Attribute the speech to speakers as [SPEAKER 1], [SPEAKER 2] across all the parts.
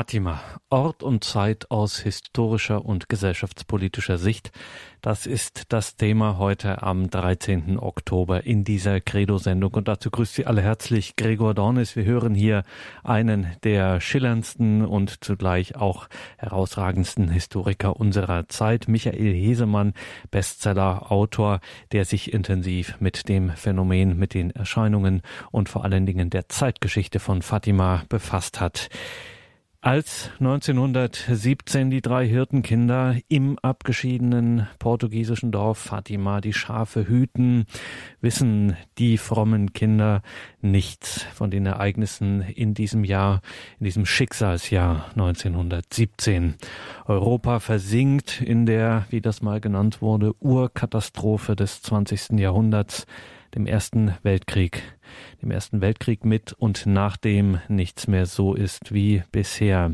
[SPEAKER 1] Fatima. Ort und Zeit aus historischer und gesellschaftspolitischer Sicht. Das ist das Thema heute am 13. Oktober in dieser Credo-Sendung. Und dazu grüßt Sie alle herzlich Gregor Dornis. Wir hören hier einen der schillerndsten und zugleich auch herausragendsten Historiker unserer Zeit, Michael Hesemann, Bestseller-Autor, der sich intensiv mit dem Phänomen, mit den Erscheinungen und vor allen Dingen der Zeitgeschichte von Fatima befasst hat. Als 1917 die drei Hirtenkinder im abgeschiedenen portugiesischen Dorf Fatima die Schafe hüten, wissen die frommen Kinder nichts von den Ereignissen in diesem Jahr, in diesem Schicksalsjahr 1917. Europa versinkt in der, wie das mal genannt wurde, Urkatastrophe des 20. Jahrhunderts, dem Ersten Weltkrieg dem Ersten Weltkrieg mit und nachdem nichts mehr so ist wie bisher.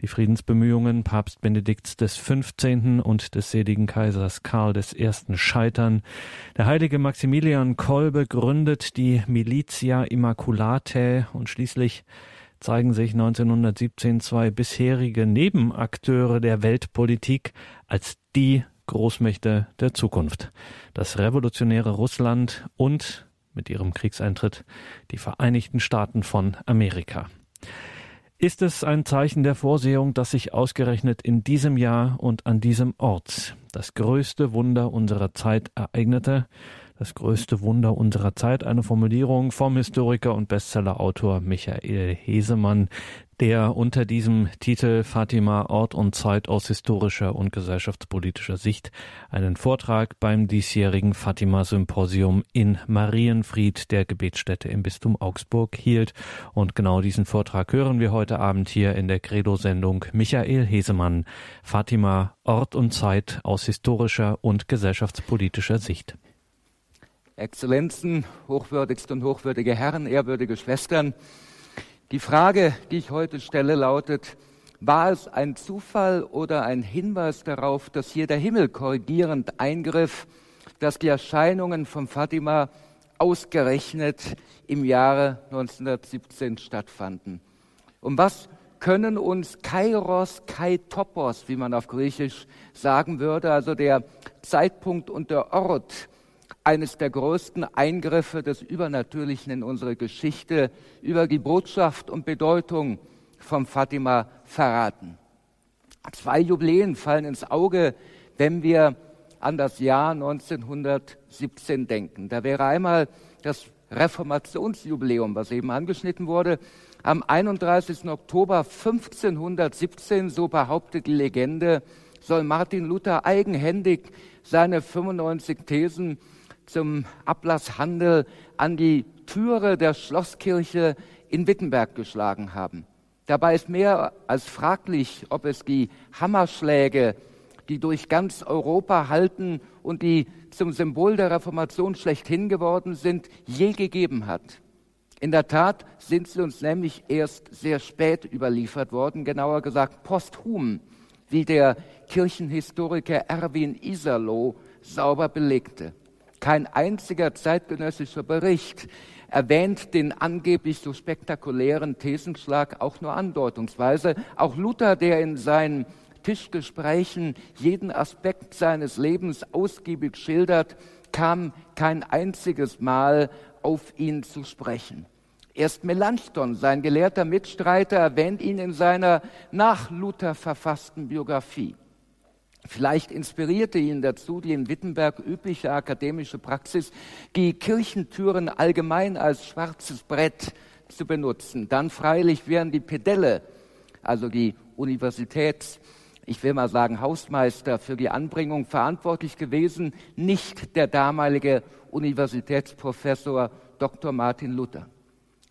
[SPEAKER 1] Die Friedensbemühungen Papst Benedikts des 15. und des seligen Kaisers Karl I. scheitern. Der heilige Maximilian Kolbe gründet die Militia Immaculatae und schließlich zeigen sich 1917 zwei bisherige Nebenakteure der Weltpolitik als die Großmächte der Zukunft. Das revolutionäre Russland und mit ihrem Kriegseintritt die Vereinigten Staaten von Amerika. Ist es ein Zeichen der Vorsehung, dass sich ausgerechnet in diesem Jahr und an diesem Ort das größte Wunder unserer Zeit ereignete? Das größte Wunder unserer Zeit, eine Formulierung vom Historiker und Bestsellerautor Michael Hesemann, der unter diesem Titel Fatima Ort und Zeit aus historischer und gesellschaftspolitischer Sicht einen Vortrag beim diesjährigen Fatima Symposium in Marienfried der Gebetsstätte im Bistum Augsburg hielt. Und genau diesen Vortrag hören wir heute Abend hier in der Credo-Sendung Michael Hesemann. Fatima Ort und Zeit aus historischer und gesellschaftspolitischer Sicht.
[SPEAKER 2] Exzellenzen, hochwürdigste und hochwürdige Herren, ehrwürdige Schwestern, die Frage, die ich heute stelle, lautet, war es ein Zufall oder ein Hinweis darauf, dass hier der Himmel korrigierend eingriff, dass die Erscheinungen von Fatima ausgerechnet im Jahre 1917 stattfanden? Und was können uns Kairos, Kaitopos, wie man auf Griechisch sagen würde, also der Zeitpunkt und der Ort, eines der größten Eingriffe des Übernatürlichen in unsere Geschichte über die Botschaft und Bedeutung von Fatima verraten. Zwei Jubiläen fallen ins Auge, wenn wir an das Jahr 1917 denken. Da wäre einmal das Reformationsjubiläum, was eben angeschnitten wurde. Am 31. Oktober 1517, so behauptet die Legende, soll Martin Luther eigenhändig seine 95 Thesen zum Ablasshandel an die Türe der Schlosskirche in Wittenberg geschlagen haben. Dabei ist mehr als fraglich, ob es die Hammerschläge, die durch ganz Europa halten und die zum Symbol der Reformation schlechthin geworden sind, je gegeben hat. In der Tat sind sie uns nämlich erst sehr spät überliefert worden, genauer gesagt posthum, wie der Kirchenhistoriker Erwin Iserloh sauber belegte. Kein einziger zeitgenössischer Bericht erwähnt den angeblich so spektakulären Thesenschlag auch nur andeutungsweise. Auch Luther, der in seinen Tischgesprächen jeden Aspekt seines Lebens ausgiebig schildert, kam kein einziges Mal auf ihn zu sprechen. Erst Melanchthon, sein gelehrter Mitstreiter, erwähnt ihn in seiner nach Luther verfassten Biografie. Vielleicht inspirierte ihn dazu die in Wittenberg übliche akademische Praxis, die Kirchentüren allgemein als schwarzes Brett zu benutzen. Dann freilich wären die Pedelle, also die Universitäts, ich will mal sagen Hausmeister für die Anbringung verantwortlich gewesen, nicht der damalige Universitätsprofessor Dr. Martin Luther.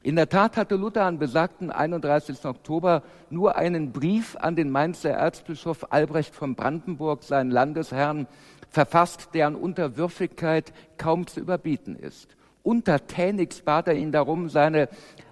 [SPEAKER 2] In der Tat hatte Luther am besagten 31. Oktober nur einen Brief an den Mainzer Erzbischof Albrecht von Brandenburg, seinen Landesherrn, verfasst, deren Unterwürfigkeit kaum zu überbieten ist. Untertänigst bat er ihn darum, seine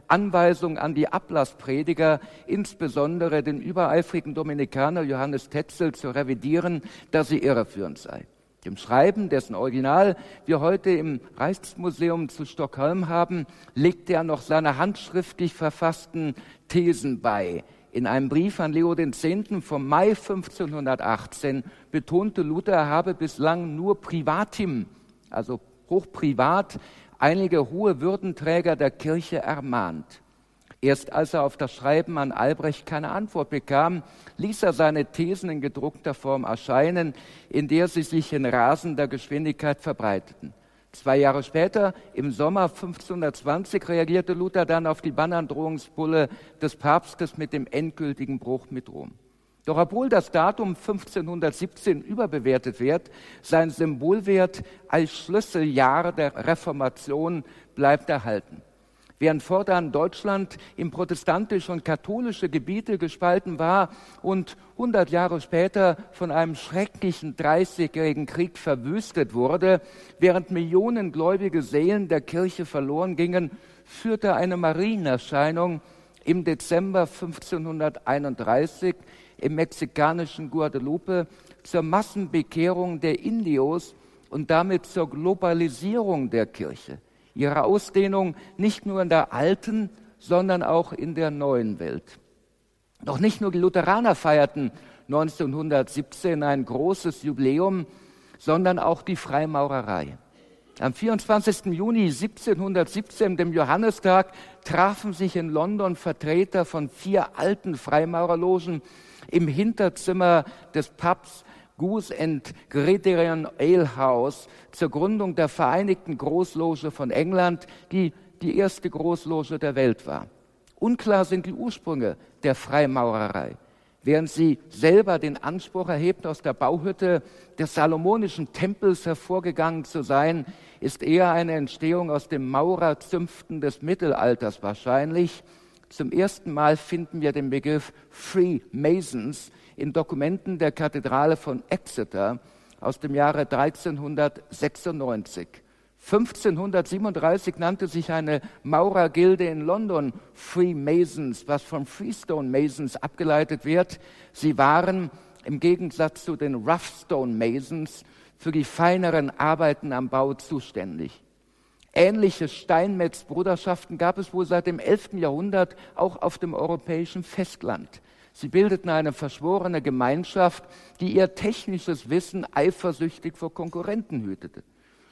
[SPEAKER 2] Anweisung an die Ablassprediger, insbesondere den übereifrigen Dominikaner Johannes Tetzel, zu revidieren, dass sie irreführend sei. Dem Schreiben, dessen Original wir heute im Reichsmuseum zu Stockholm haben, legt er noch seine handschriftlich verfassten Thesen bei. In einem Brief an Leo X. vom Mai 1518 betonte Luther, er habe bislang nur privatim, also hochprivat, einige hohe Würdenträger der Kirche ermahnt. Erst als er auf das Schreiben an Albrecht keine Antwort bekam, ließ er seine Thesen in gedruckter Form erscheinen, in der sie sich in rasender Geschwindigkeit verbreiteten. Zwei Jahre später, im Sommer 1520, reagierte Luther dann auf die Bannandrohungsbulle des Papstes mit dem endgültigen Bruch mit Rom. Doch obwohl das Datum 1517 überbewertet wird, sein Symbolwert als Schlüsseljahr der Reformation bleibt erhalten. Während fortan Deutschland in protestantische und katholische Gebiete gespalten war und 100 Jahre später von einem schrecklichen Dreißigjährigen Krieg verwüstet wurde, während Millionen gläubige Seelen der Kirche verloren gingen, führte eine Marienerscheinung im Dezember 1531 im mexikanischen Guadalupe zur Massenbekehrung der Indios und damit zur Globalisierung der Kirche ihre Ausdehnung nicht nur in der alten, sondern auch in der neuen Welt. Doch nicht nur die Lutheraner feierten 1917 ein großes Jubiläum, sondern auch die Freimaurerei. Am 24. Juni 1717, dem Johannistag, trafen sich in London Vertreter von vier alten Freimaurerlogen im Hinterzimmer des Pubs Goose and Gregorian Ale House zur Gründung der Vereinigten Großloge von England, die die erste Großloge der Welt war. Unklar sind die Ursprünge der Freimaurerei. Während sie selber den Anspruch erhebt, aus der Bauhütte des Salomonischen Tempels hervorgegangen zu sein, ist eher eine Entstehung aus dem Maurerzünften des Mittelalters wahrscheinlich. Zum ersten Mal finden wir den Begriff Freemasons in Dokumenten der Kathedrale von Exeter aus dem Jahre 1396. 1537 nannte sich eine Maurergilde in London Freemasons, was von Freestone Masons abgeleitet wird. Sie waren im Gegensatz zu den Roughstone Masons für die feineren Arbeiten am Bau zuständig. Ähnliche Steinmetzbruderschaften gab es wohl seit dem 11. Jahrhundert auch auf dem europäischen Festland. Sie bildeten eine verschworene Gemeinschaft, die ihr technisches Wissen eifersüchtig vor Konkurrenten hütete.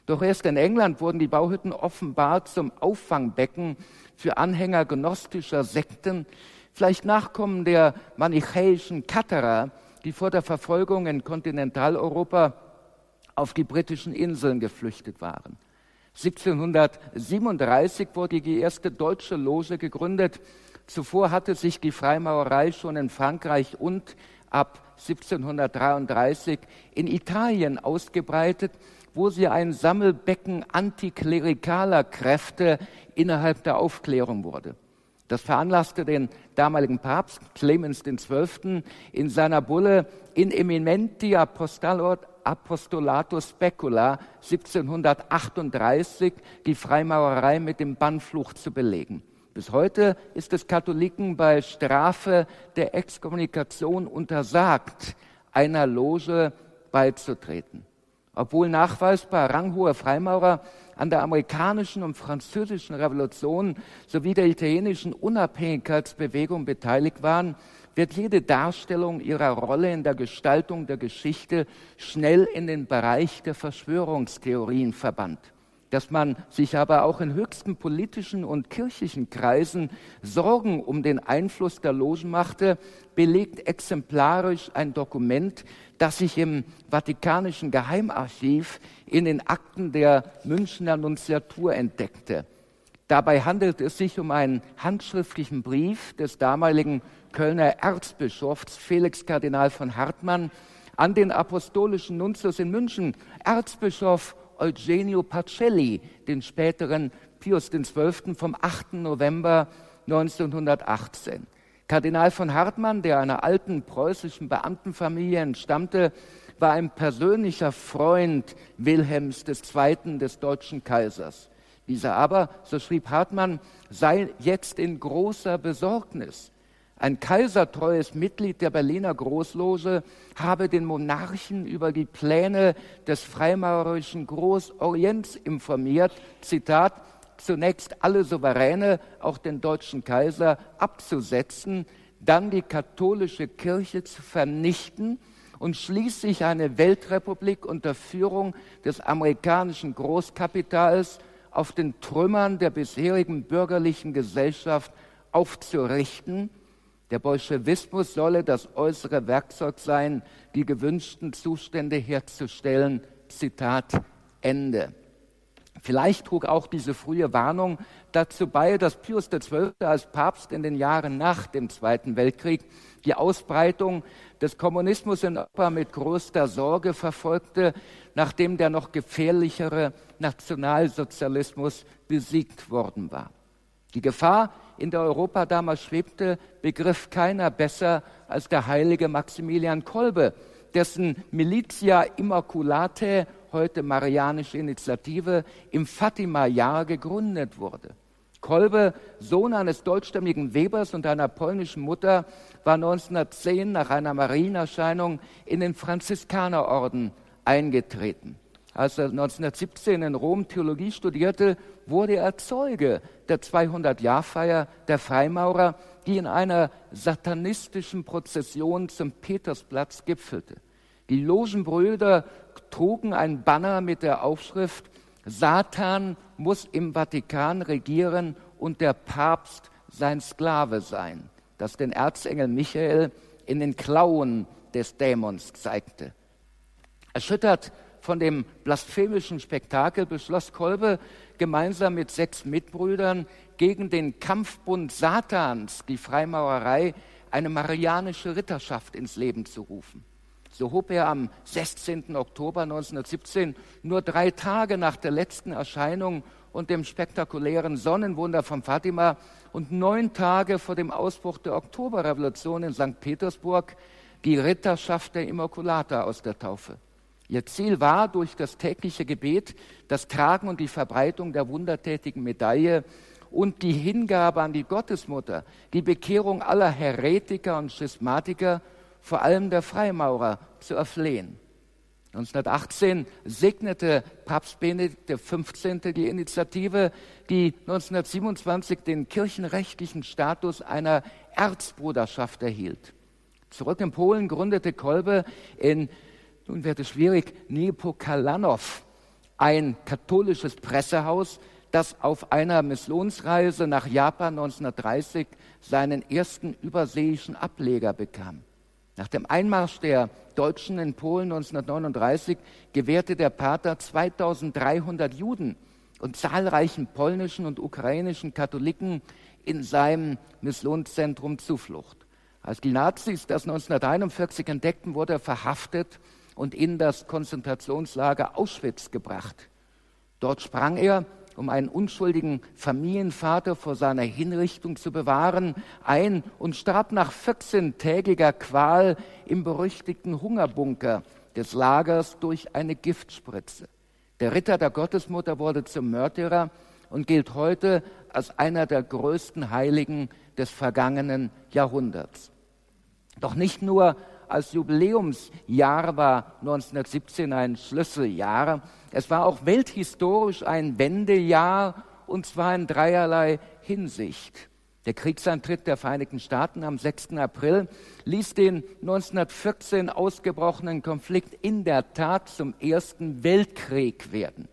[SPEAKER 2] Doch erst in England wurden die Bauhütten offenbar zum Auffangbecken für Anhänger gnostischer Sekten, vielleicht Nachkommen der manichäischen Katerer, die vor der Verfolgung in Kontinentaleuropa auf die britischen Inseln geflüchtet waren. 1737 wurde die erste deutsche Loge gegründet, Zuvor hatte sich die Freimaurerei schon in Frankreich und ab 1733 in Italien ausgebreitet, wo sie ein Sammelbecken antiklerikaler Kräfte innerhalb der Aufklärung wurde. Das veranlasste den damaligen Papst Clemens XII. in seiner Bulle In eminenti apostolatus specula 1738 die Freimaurerei mit dem Bannfluch zu belegen. Bis heute ist es Katholiken bei Strafe der Exkommunikation untersagt, einer Loge beizutreten. Obwohl nachweisbar ranghohe Freimaurer an der amerikanischen und französischen Revolution sowie der italienischen Unabhängigkeitsbewegung beteiligt waren, wird jede Darstellung ihrer Rolle in der Gestaltung der Geschichte schnell in den Bereich der Verschwörungstheorien verbannt. Dass man sich aber auch in höchsten politischen und kirchlichen Kreisen Sorgen um den Einfluss der Logen machte, belegt exemplarisch ein Dokument, das sich im Vatikanischen Geheimarchiv in den Akten der Münchner Nunziatur entdeckte. Dabei handelt es sich um einen handschriftlichen Brief des damaligen Kölner Erzbischofs Felix Kardinal von Hartmann an den apostolischen Nuntius in München, Erzbischof Eugenio Pacelli, den späteren Pius XII. vom 8. November 1918. Kardinal von Hartmann, der einer alten preußischen Beamtenfamilie entstammte, war ein persönlicher Freund Wilhelms II. des deutschen Kaisers. Dieser aber, so schrieb Hartmann, sei jetzt in großer Besorgnis. Ein kaisertreues Mitglied der Berliner Großloge habe den Monarchen über die Pläne des freimaurerischen Großorients informiert. Zitat, zunächst alle Souveräne, auch den deutschen Kaiser, abzusetzen, dann die katholische Kirche zu vernichten und schließlich eine Weltrepublik unter Führung des amerikanischen Großkapitals auf den Trümmern der bisherigen bürgerlichen Gesellschaft aufzurichten. Der Bolschewismus solle das äußere Werkzeug sein, die gewünschten Zustände herzustellen. Zitat Ende. Vielleicht trug auch diese frühe Warnung dazu bei, dass Pius XII. als Papst in den Jahren nach dem Zweiten Weltkrieg die Ausbreitung des Kommunismus in Europa mit größter Sorge verfolgte, nachdem der noch gefährlichere Nationalsozialismus besiegt worden war. Die Gefahr, in der Europa damals schwebte, begriff keiner besser als der heilige Maximilian Kolbe, dessen Militia Immaculatae, heute Marianische Initiative, im Fatima-Jahr gegründet wurde. Kolbe, Sohn eines deutschstämmigen Webers und einer polnischen Mutter, war 1910 nach einer Marienerscheinung in den Franziskanerorden eingetreten. Als er 1917 in Rom Theologie studierte, wurde er Zeuge der 200-Jahrfeier der Freimaurer, die in einer satanistischen Prozession zum Petersplatz gipfelte. Die Logenbrüder trugen ein Banner mit der Aufschrift Satan muss im Vatikan regieren und der Papst sein Sklave sein, das den Erzengel Michael in den Klauen des Dämons zeigte. Erschüttert von dem blasphemischen Spektakel beschloss Kolbe gemeinsam mit sechs Mitbrüdern gegen den Kampfbund Satans, die Freimaurerei, eine marianische Ritterschaft ins Leben zu rufen. So hob er am 16. Oktober 1917, nur drei Tage nach der letzten Erscheinung und dem spektakulären Sonnenwunder von Fatima und neun Tage vor dem Ausbruch der Oktoberrevolution in St. Petersburg, die Ritterschaft der Immaculata aus der Taufe. Ihr Ziel war, durch das tägliche Gebet, das Tragen und die Verbreitung der wundertätigen Medaille und die Hingabe an die Gottesmutter, die Bekehrung aller Heretiker und Schismatiker vor allem der Freimaurer, zu erflehen. 1918 segnete Papst Benedikt XV. die Initiative, die 1927 den kirchenrechtlichen Status einer Erzbruderschaft erhielt. Zurück in Polen gründete Kolbe in, nun wird es schwierig, Niepokalanów ein katholisches Pressehaus, das auf einer Missionsreise nach Japan 1930 seinen ersten überseeischen Ableger bekam. Nach dem Einmarsch der Deutschen in Polen 1939 gewährte der Pater 2300 Juden und zahlreichen polnischen und ukrainischen Katholiken in seinem Missionszentrum Zuflucht. Als die Nazis das 1941 entdeckten, wurde er verhaftet und in das Konzentrationslager Auschwitz gebracht. Dort sprang er um einen unschuldigen Familienvater vor seiner Hinrichtung zu bewahren, ein und starb nach 14-tägiger Qual im berüchtigten Hungerbunker des Lagers durch eine Giftspritze. Der Ritter der Gottesmutter wurde zum Märtyrer und gilt heute als einer der größten Heiligen des vergangenen Jahrhunderts. Doch nicht nur als Jubiläumsjahr war 1917 ein Schlüsseljahr. Es war auch welthistorisch ein Wendejahr und zwar in dreierlei Hinsicht. Der Kriegsantritt der Vereinigten Staaten am 6. April ließ den 1914 ausgebrochenen Konflikt in der Tat zum Ersten Weltkrieg werden.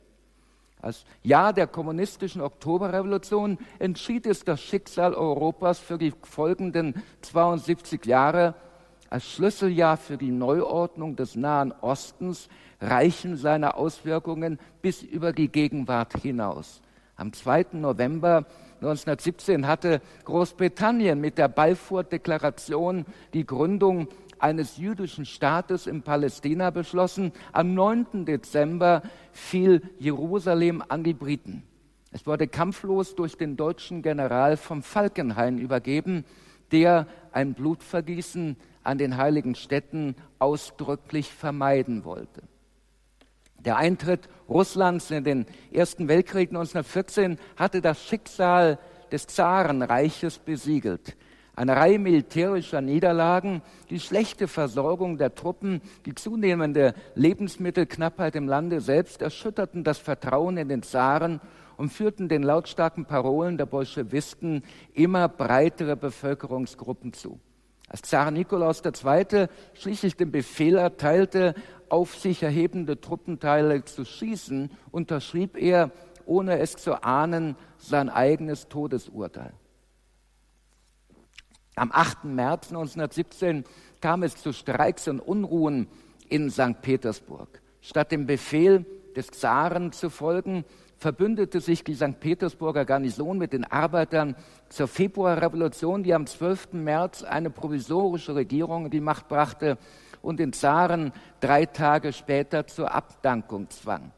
[SPEAKER 2] Als Jahr der kommunistischen Oktoberrevolution entschied es das Schicksal Europas für die folgenden 72 Jahre als Schlüsseljahr für die Neuordnung des Nahen Ostens reichen seine Auswirkungen bis über die Gegenwart hinaus. Am 2. November 1917 hatte Großbritannien mit der Balfour-Deklaration die Gründung eines jüdischen Staates in Palästina beschlossen. Am 9. Dezember fiel Jerusalem an die Briten. Es wurde kampflos durch den deutschen General von Falkenhayn übergeben, der ein Blutvergießen an den heiligen Städten ausdrücklich vermeiden wollte. Der Eintritt Russlands in den Ersten Weltkrieg 1914 hatte das Schicksal des Zarenreiches besiegelt. Eine Reihe militärischer Niederlagen, die schlechte Versorgung der Truppen, die zunehmende Lebensmittelknappheit im Lande selbst erschütterten das Vertrauen in den Zaren und führten den lautstarken Parolen der Bolschewisten immer breitere Bevölkerungsgruppen zu. Als Zar Nikolaus II. schließlich den Befehl erteilte, auf sich erhebende Truppenteile zu schießen, unterschrieb er, ohne es zu ahnen, sein eigenes Todesurteil. Am 8. März 1917 kam es zu Streiks und Unruhen in St. Petersburg. Statt dem Befehl des Zaren zu folgen, verbündete sich die St. Petersburger Garnison mit den Arbeitern zur Februarrevolution, die am 12. März eine provisorische Regierung in die Macht brachte und den Zaren drei Tage später zur Abdankung zwang.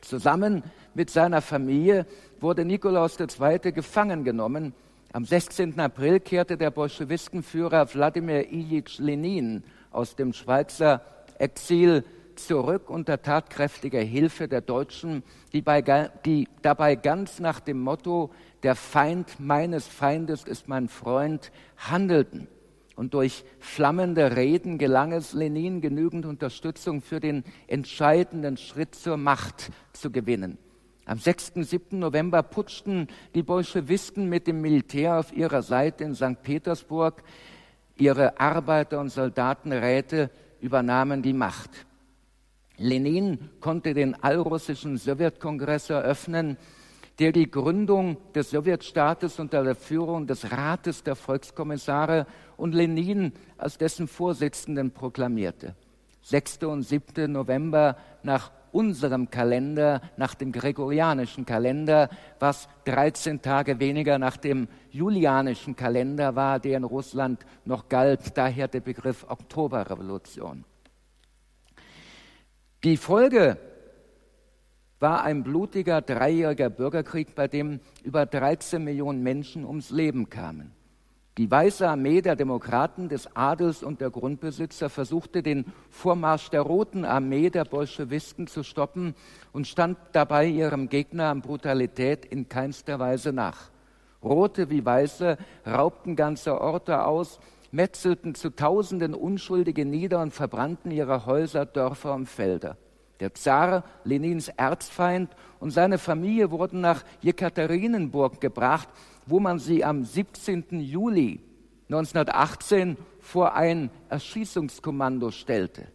[SPEAKER 2] Zusammen mit seiner Familie wurde Nikolaus II. gefangen genommen. Am 16. April kehrte der Bolschewistenführer Wladimir Ilyich Lenin aus dem Schweizer Exil zurück unter tatkräftiger Hilfe der Deutschen, die, bei, die dabei ganz nach dem Motto, der Feind meines Feindes ist mein Freund, handelten. Und durch flammende Reden gelang es Lenin genügend Unterstützung für den entscheidenden Schritt zur Macht zu gewinnen. Am 6. 7. November putschten die Bolschewisten mit dem Militär auf ihrer Seite in St. Petersburg. Ihre Arbeiter- und Soldatenräte übernahmen die Macht. Lenin konnte den allrussischen Sowjetkongress eröffnen, der die Gründung des Sowjetstaates unter der Führung des Rates der Volkskommissare und Lenin als dessen Vorsitzenden proklamierte. 6. und 7. November nach unserem Kalender, nach dem gregorianischen Kalender, was 13 Tage weniger nach dem julianischen Kalender war, der in Russland noch galt, daher der Begriff Oktoberrevolution. Die Folge war ein blutiger dreijähriger Bürgerkrieg, bei dem über 13 Millionen Menschen ums Leben kamen. Die Weiße Armee der Demokraten, des Adels und der Grundbesitzer versuchte den Vormarsch der Roten Armee der Bolschewisten zu stoppen und stand dabei ihrem Gegner an Brutalität in keinster Weise nach. Rote wie Weiße raubten ganze Orte aus, metzelten zu Tausenden Unschuldige nieder und verbrannten ihre Häuser, Dörfer und Felder. Der Zar, Lenins Erzfeind und seine Familie wurden nach Jekaterinenburg gebracht, wo man sie am 17. Juli 1918 vor ein Erschießungskommando stellte.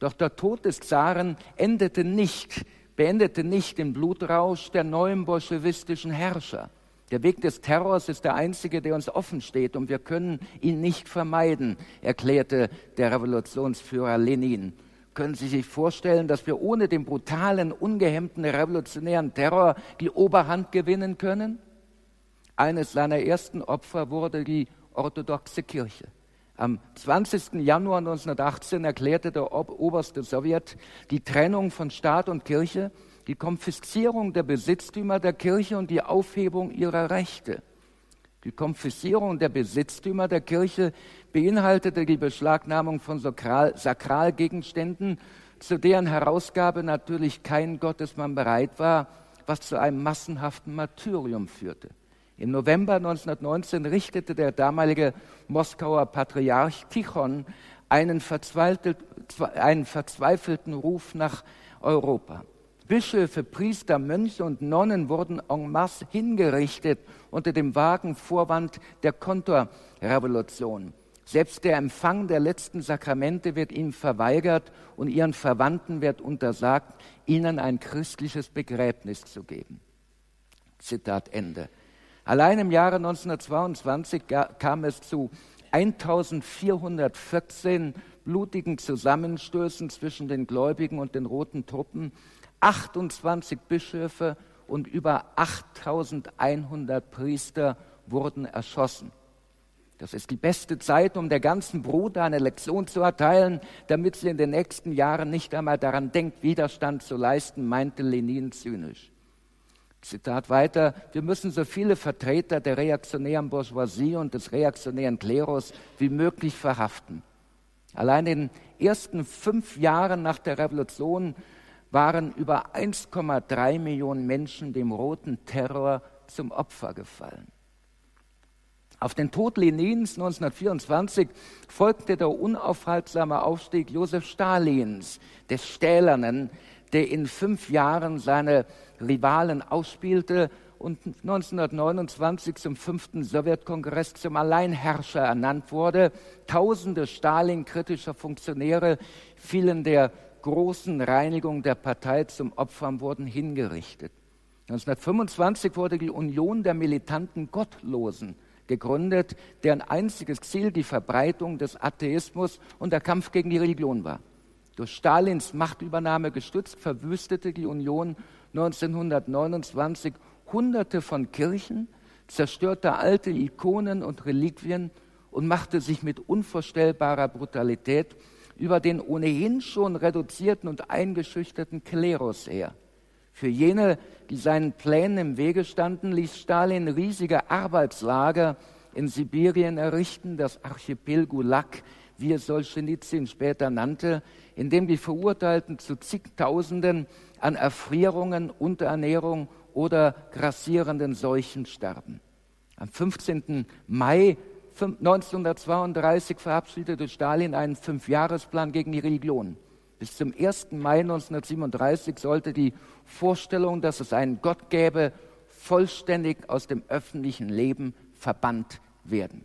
[SPEAKER 2] Doch der Tod des Zaren endete nicht, beendete nicht den Blutrausch der neuen bolschewistischen Herrscher. Der Weg des Terrors ist der einzige, der uns offen steht und wir können ihn nicht vermeiden, erklärte der Revolutionsführer Lenin. Können Sie sich vorstellen, dass wir ohne den brutalen, ungehemmten revolutionären Terror die Oberhand gewinnen können? Eines seiner ersten Opfer wurde die orthodoxe Kirche. Am 20. Januar 1918 erklärte der oberste Sowjet die Trennung von Staat und Kirche die Konfiszierung der Besitztümer der Kirche und die Aufhebung ihrer Rechte. Die Konfiszierung der Besitztümer der Kirche beinhaltete die Beschlagnahmung von Sakralgegenständen, zu deren Herausgabe natürlich kein Gottesmann bereit war, was zu einem massenhaften Martyrium führte. Im November 1919 richtete der damalige Moskauer Patriarch Tichon einen, einen verzweifelten Ruf nach Europa. Bischöfe, Priester, Mönche und Nonnen wurden en masse hingerichtet unter dem vagen Vorwand der Konterrevolution. Selbst der Empfang der letzten Sakramente wird ihnen verweigert und ihren Verwandten wird untersagt, ihnen ein christliches Begräbnis zu geben. Zitat Ende. Allein im Jahre 1922 kam es zu 1414 blutigen Zusammenstößen zwischen den Gläubigen und den roten Truppen. 28 Bischöfe und über 8100 Priester wurden erschossen. Das ist die beste Zeit, um der ganzen Brut eine Lektion zu erteilen, damit sie in den nächsten Jahren nicht einmal daran denkt, Widerstand zu leisten, meinte Lenin zynisch. Zitat weiter, wir müssen so viele Vertreter der reaktionären Bourgeoisie und des reaktionären Klerus wie möglich verhaften. Allein in den ersten fünf Jahren nach der Revolution waren über 1,3 Millionen Menschen dem roten Terror zum Opfer gefallen. Auf den Tod Lenins 1924 folgte der unaufhaltsame Aufstieg Josef Stalins, des Stählernen, der in fünf Jahren seine Rivalen ausspielte und 1929 zum fünften Sowjetkongress zum Alleinherrscher ernannt wurde. Tausende Stalin-kritischer Funktionäre fielen der großen Reinigung der Partei zum Opfer wurden hingerichtet. 1925 wurde die Union der militanten Gottlosen gegründet, deren einziges Ziel die Verbreitung des Atheismus und der Kampf gegen die Religion war. Durch Stalins Machtübernahme gestützt verwüstete die Union 1929 Hunderte von Kirchen, zerstörte alte Ikonen und Reliquien und machte sich mit unvorstellbarer Brutalität über den ohnehin schon reduzierten und eingeschüchterten Klerus her. Für jene, die seinen Plänen im Wege standen, ließ Stalin riesige Arbeitslager in Sibirien errichten, das Archipel Gulag, wie es Solzhenitsyn später nannte, in dem die Verurteilten zu zigtausenden an Erfrierungen, Unterernährung oder grassierenden Seuchen starben. Am 15. Mai 1932 verabschiedete Stalin einen Fünfjahresplan gegen die Religion. Bis zum 1. Mai 1937 sollte die Vorstellung, dass es einen Gott gäbe, vollständig aus dem öffentlichen Leben verbannt werden.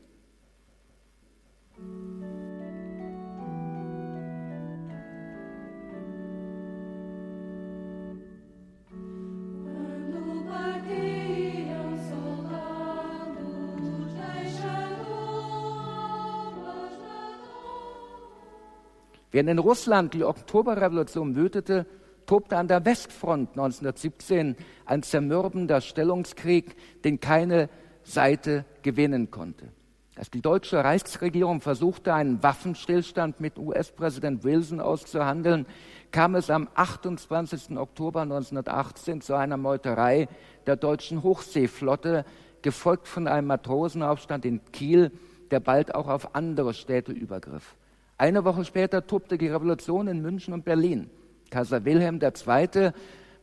[SPEAKER 2] Während in Russland die Oktoberrevolution wütete, tobte an der Westfront 1917 ein zermürbender Stellungskrieg, den keine Seite gewinnen konnte. Als die deutsche Reichsregierung versuchte, einen Waffenstillstand mit US-Präsident Wilson auszuhandeln, kam es am 28. Oktober 1918 zu einer Meuterei der deutschen Hochseeflotte, gefolgt von einem Matrosenaufstand in Kiel, der bald auch auf andere Städte übergriff. Eine Woche später tobte die Revolution in München und Berlin. Kaiser Wilhelm II.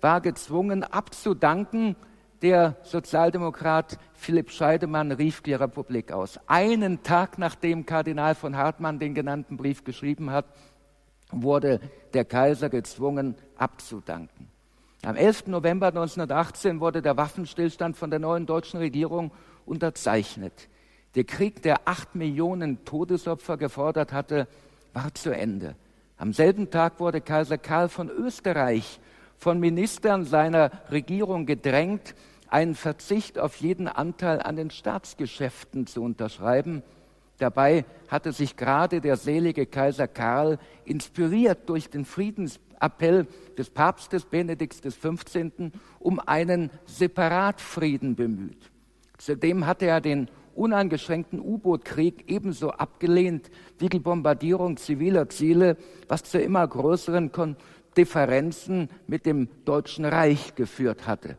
[SPEAKER 2] war gezwungen abzudanken. Der Sozialdemokrat Philipp Scheidemann rief die Republik aus. Einen Tag nachdem Kardinal von Hartmann den genannten Brief geschrieben hat, wurde der Kaiser gezwungen abzudanken. Am 11. November 1918 wurde der Waffenstillstand von der neuen deutschen Regierung unterzeichnet. Der Krieg, der acht Millionen Todesopfer gefordert hatte, war zu Ende. Am selben Tag wurde Kaiser Karl von Österreich von Ministern seiner Regierung gedrängt, einen Verzicht auf jeden Anteil an den Staatsgeschäften zu unterschreiben. Dabei hatte sich gerade der selige Kaiser Karl, inspiriert durch den Friedensappell des Papstes Benedikts XV., um einen Separatfrieden bemüht. Zudem hatte er den uneingeschränkten U-Boot-Krieg ebenso abgelehnt wie die Bombardierung ziviler Ziele, was zu immer größeren Differenzen mit dem Deutschen Reich geführt hatte.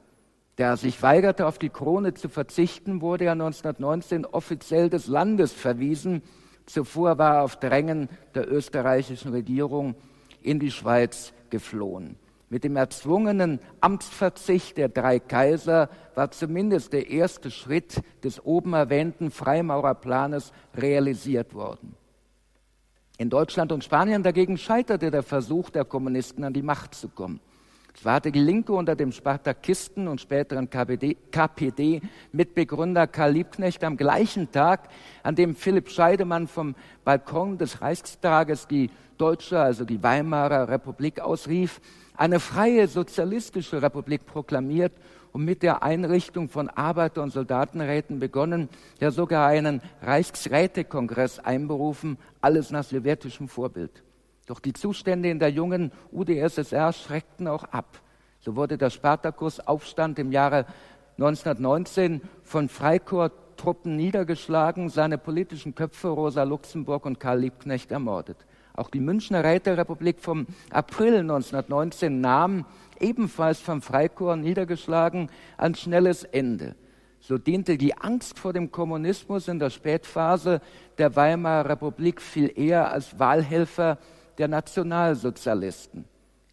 [SPEAKER 2] Der sich weigerte, auf die Krone zu verzichten, wurde er 1919 offiziell des Landes verwiesen. Zuvor war er auf Drängen der österreichischen Regierung in die Schweiz geflohen. Mit dem erzwungenen Amtsverzicht der drei Kaiser war zumindest der erste Schritt des oben erwähnten Freimaurerplanes realisiert worden. In Deutschland und Spanien dagegen scheiterte der Versuch der Kommunisten an die Macht zu kommen. Zwar hatte die Linke unter dem Spartakisten und späteren KPD, KPD Mitbegründer Karl Liebknecht am gleichen Tag, an dem Philipp Scheidemann vom Balkon des Reichstages die deutsche, also die Weimarer Republik ausrief, eine freie sozialistische Republik proklamiert und mit der Einrichtung von Arbeiter- und Soldatenräten begonnen, ja sogar einen Reichsrätekongress einberufen, alles nach sowjetischem Vorbild. Doch die Zustände in der jungen UdSSR schreckten auch ab. So wurde der Spartakus-Aufstand im Jahre 1919 von Freikorps-Truppen niedergeschlagen, seine politischen Köpfe Rosa Luxemburg und Karl Liebknecht ermordet. Auch die Münchner Räterepublik vom April 1919 nahm, ebenfalls vom Freikorps niedergeschlagen, ein schnelles Ende. So diente die Angst vor dem Kommunismus in der Spätphase der Weimarer Republik viel eher als Wahlhelfer der Nationalsozialisten.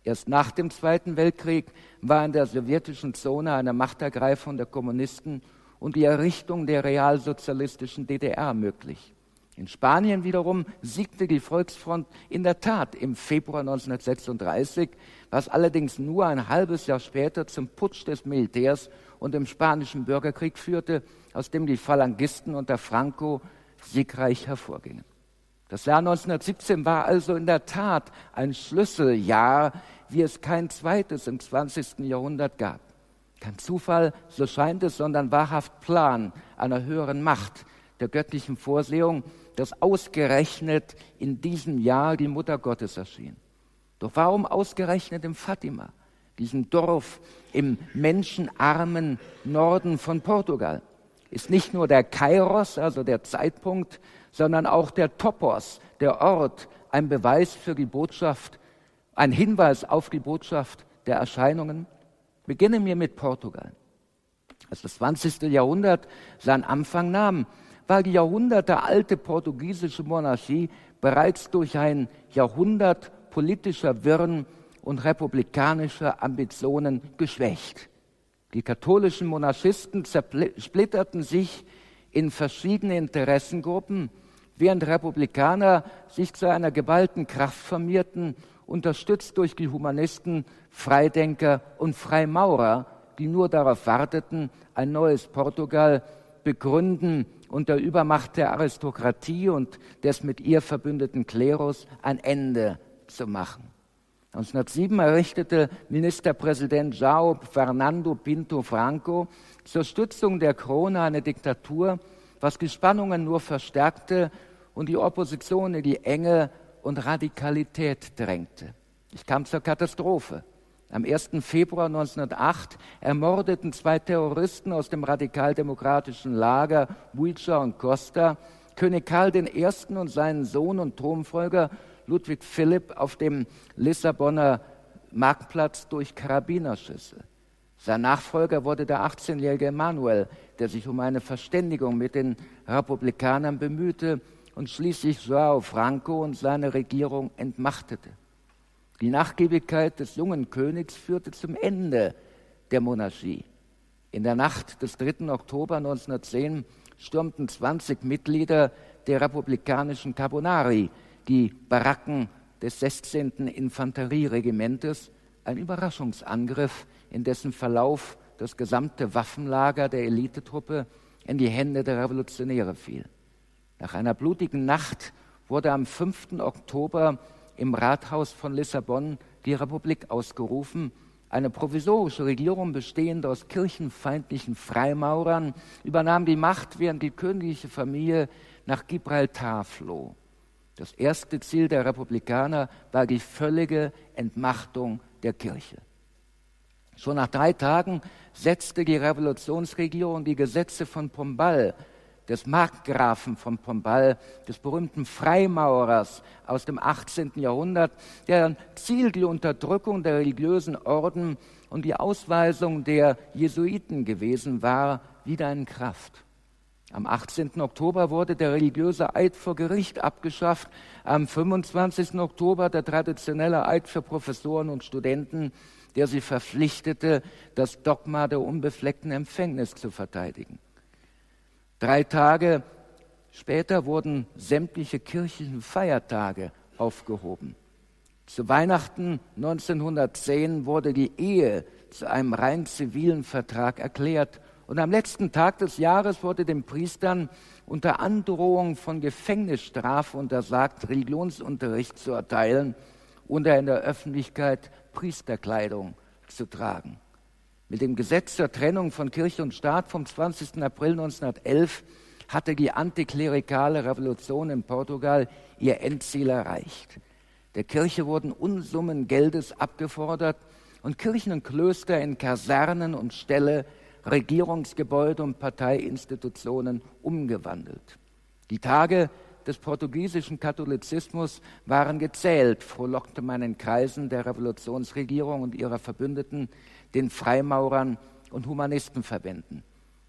[SPEAKER 2] Erst nach dem Zweiten Weltkrieg war in der sowjetischen Zone eine Machtergreifung der Kommunisten und die Errichtung der realsozialistischen DDR möglich. In Spanien wiederum siegte die Volksfront in der Tat im Februar 1936, was allerdings nur ein halbes Jahr später zum Putsch des Militärs und dem Spanischen Bürgerkrieg führte, aus dem die Phalangisten unter Franco siegreich hervorgingen. Das Jahr 1917 war also in der Tat ein Schlüsseljahr, wie es kein zweites im 20. Jahrhundert gab. Kein Zufall, so scheint es, sondern wahrhaft Plan einer höheren Macht, der göttlichen Vorsehung, dass ausgerechnet in diesem Jahr die Mutter Gottes erschien. Doch warum ausgerechnet im Fatima, diesem Dorf im menschenarmen Norden von Portugal? Ist nicht nur der Kairos, also der Zeitpunkt, sondern auch der Topos, der Ort, ein Beweis für die Botschaft, ein Hinweis auf die Botschaft der Erscheinungen? Beginnen wir mit Portugal. Als das 20. Jahrhundert seinen Anfang nahm, war die jahrhundertealte portugiesische Monarchie bereits durch ein Jahrhundert politischer Wirren und republikanischer Ambitionen geschwächt. Die katholischen Monarchisten zersplitterten sich in verschiedene Interessengruppen, während Republikaner sich zu einer geballten Kraft formierten, unterstützt durch die Humanisten, Freidenker und Freimaurer, die nur darauf warteten, ein neues Portugal begründen und der Übermacht der Aristokratie und des mit ihr verbündeten Klerus ein Ende zu machen. 1907 errichtete Ministerpräsident João Fernando Pinto Franco zur Stützung der Krone eine Diktatur, was die Spannungen nur verstärkte und die Opposition in die Enge und Radikalität drängte. Ich kam zur Katastrophe. Am 1. Februar 1908 ermordeten zwei Terroristen aus dem radikaldemokratischen Lager Buicha und Costa König Karl I. und seinen Sohn und Thronfolger Ludwig Philipp auf dem Lissabonner Marktplatz durch Karabinerschüsse. Sein Nachfolger wurde der 18-jährige Emanuel, der sich um eine Verständigung mit den Republikanern bemühte und schließlich Joao Franco und seine Regierung entmachtete. Die Nachgiebigkeit des jungen Königs führte zum Ende der Monarchie. In der Nacht des 3. Oktober 1910 stürmten 20 Mitglieder der republikanischen Carbonari die Baracken des 16. Infanterieregimentes, ein Überraschungsangriff, in dessen Verlauf das gesamte Waffenlager der Elitetruppe in die Hände der Revolutionäre fiel. Nach einer blutigen Nacht wurde am 5. Oktober im Rathaus von Lissabon die Republik ausgerufen. Eine provisorische Regierung bestehend aus kirchenfeindlichen Freimaurern übernahm die Macht, während die königliche Familie nach Gibraltar floh. Das erste Ziel der Republikaner war die völlige Entmachtung der Kirche. Schon nach drei Tagen setzte die Revolutionsregierung die Gesetze von Pombal des Markgrafen von Pombal, des berühmten Freimaurers aus dem 18. Jahrhundert, deren Ziel die Unterdrückung der religiösen Orden und die Ausweisung der Jesuiten gewesen war, wieder in Kraft. Am 18. Oktober wurde der religiöse Eid vor Gericht abgeschafft. Am 25. Oktober der traditionelle Eid für Professoren und Studenten, der sie verpflichtete, das Dogma der unbefleckten Empfängnis zu verteidigen. Drei Tage später wurden sämtliche kirchlichen Feiertage aufgehoben. Zu Weihnachten 1910 wurde die Ehe zu einem rein zivilen Vertrag erklärt und am letzten Tag des Jahres wurde den Priestern unter Androhung von Gefängnisstrafe untersagt, Religionsunterricht zu erteilen oder in der Öffentlichkeit Priesterkleidung zu tragen. Mit dem Gesetz zur Trennung von Kirche und Staat vom 20. April 1911 hatte die antiklerikale Revolution in Portugal ihr Endziel erreicht. Der Kirche wurden Unsummen Geldes abgefordert und Kirchen und Klöster in Kasernen und Ställe, Regierungsgebäude und Parteiinstitutionen umgewandelt. Die Tage des portugiesischen Katholizismus waren gezählt, frohlockte man in Kreisen der Revolutionsregierung und ihrer Verbündeten, den Freimaurern und Humanistenverbänden.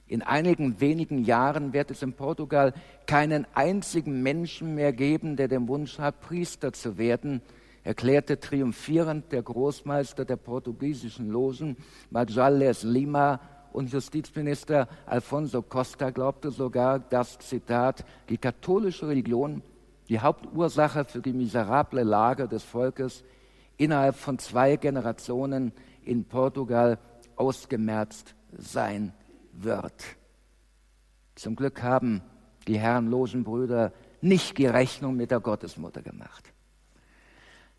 [SPEAKER 2] In einigen wenigen Jahren wird es in Portugal keinen einzigen Menschen mehr geben, der den Wunsch hat, Priester zu werden, erklärte triumphierend der Großmeister der portugiesischen Logen, Majales Lima, und Justizminister Alfonso Costa glaubte sogar, dass, Zitat, die katholische Religion die Hauptursache für die miserable Lage des Volkes innerhalb von zwei Generationen in Portugal ausgemerzt sein wird. Zum Glück haben die herrenlosen Brüder nicht die Rechnung mit der Gottesmutter gemacht.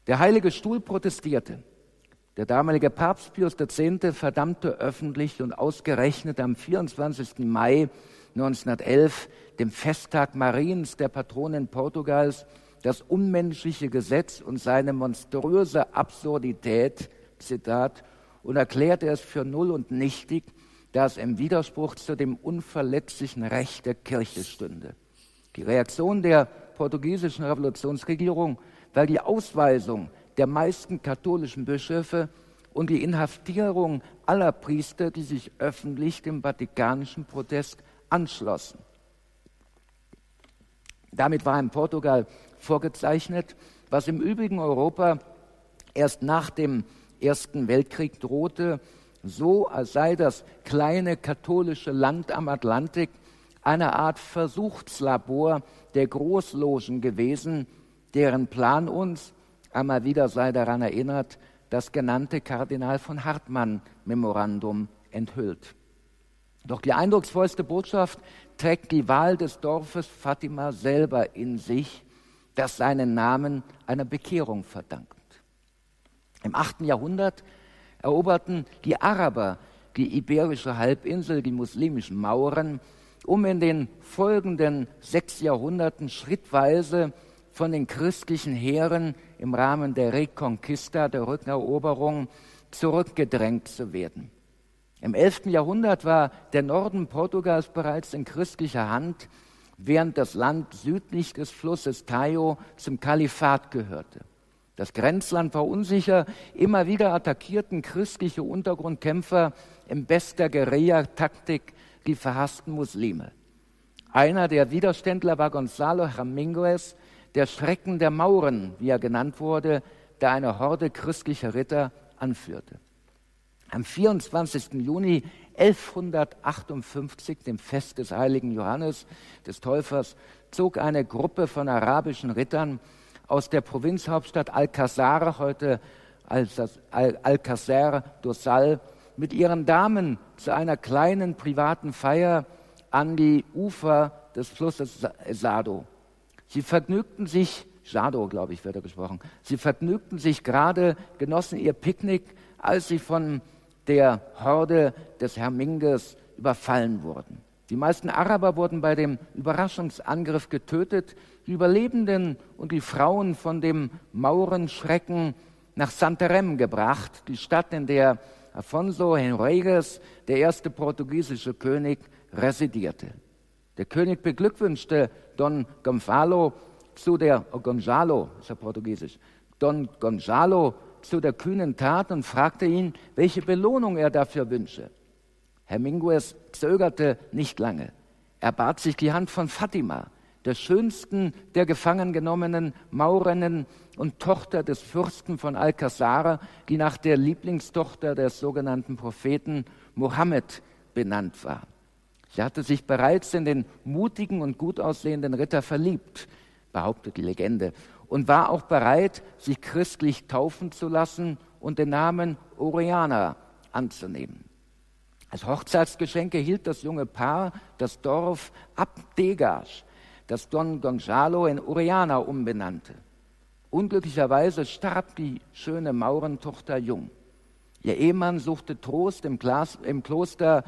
[SPEAKER 2] Der Heilige Stuhl protestierte. Der damalige Papst Pius X. verdammte öffentlich und ausgerechnet am 24. Mai 1911, dem Festtag Mariens, der Patronin Portugals, das unmenschliche Gesetz und seine monströse Absurdität, Zitat, und erklärte es für null und nichtig, da es im Widerspruch zu dem unverletzlichen Recht der Kirche stünde. Die Reaktion der portugiesischen Revolutionsregierung weil die Ausweisung der meisten katholischen Bischöfe und die Inhaftierung aller Priester, die sich öffentlich dem vatikanischen Protest anschlossen. Damit war in Portugal vorgezeichnet, was im übrigen Europa erst nach dem Ersten Weltkrieg drohte, so als sei das kleine katholische Land am Atlantik eine Art Versuchslabor der Großlogen gewesen, deren Plan uns einmal wieder sei daran erinnert, das genannte Kardinal von Hartmann Memorandum enthüllt. Doch die eindrucksvollste Botschaft trägt die Wahl des Dorfes Fatima selber in sich, das seinen Namen einer Bekehrung verdankt. Im 8. Jahrhundert eroberten die Araber die iberische Halbinsel, die muslimischen Mauren, um in den folgenden sechs Jahrhunderten schrittweise von den christlichen Heeren im Rahmen der Reconquista, der Rückeroberung, zurückgedrängt zu werden. Im 11. Jahrhundert war der Norden Portugals bereits in christlicher Hand, während das Land südlich des Flusses Tayo zum Kalifat gehörte. Das Grenzland war unsicher, immer wieder attackierten christliche Untergrundkämpfer in bester Guerilla-Taktik die verhassten Muslime. Einer der Widerständler war Gonzalo Raminguez, der Schrecken der Mauren, wie er genannt wurde, der eine Horde christlicher Ritter anführte. Am 24. Juni 1158, dem Fest des heiligen Johannes, des Täufers, zog eine Gruppe von arabischen Rittern aus der Provinzhauptstadt Alcazar, heute Alcázar d'Ossal, mit ihren Damen zu einer kleinen privaten Feier an die Ufer des Flusses Sado. Sie vergnügten sich, Jado, glaube ich, wird er gesprochen, sie vergnügten sich gerade, genossen ihr Picknick, als sie von der Horde des Herminges überfallen wurden. Die meisten Araber wurden bei dem Überraschungsangriff getötet, die Überlebenden und die Frauen von dem Maurenschrecken nach Santarém gebracht, die Stadt, in der Afonso Henriques, der erste portugiesische König, residierte. Der König beglückwünschte Don Gonzalo zu der, oh, Gonzalo, ist ja portugiesisch, Don Gonzalo zu der kühnen Tat und fragte ihn, welche Belohnung er dafür wünsche. Herr Minguez zögerte nicht lange. Er bat sich die Hand von Fatima, der schönsten der gefangen genommenen Maurinnen und Tochter des Fürsten von Alcazar, die nach der Lieblingstochter des sogenannten Propheten Mohammed benannt war. Sie hatte sich bereits in den mutigen und gut aussehenden Ritter verliebt, behauptet die Legende, und war auch bereit, sich christlich taufen zu lassen und den Namen Oriana anzunehmen. Als Hochzeitsgeschenk erhielt das junge Paar das Dorf Abdegas, das Don Gonzalo in Oriana umbenannte. Unglücklicherweise starb die schöne Maurentochter jung. Ihr Ehemann suchte Trost im, Glas, im Kloster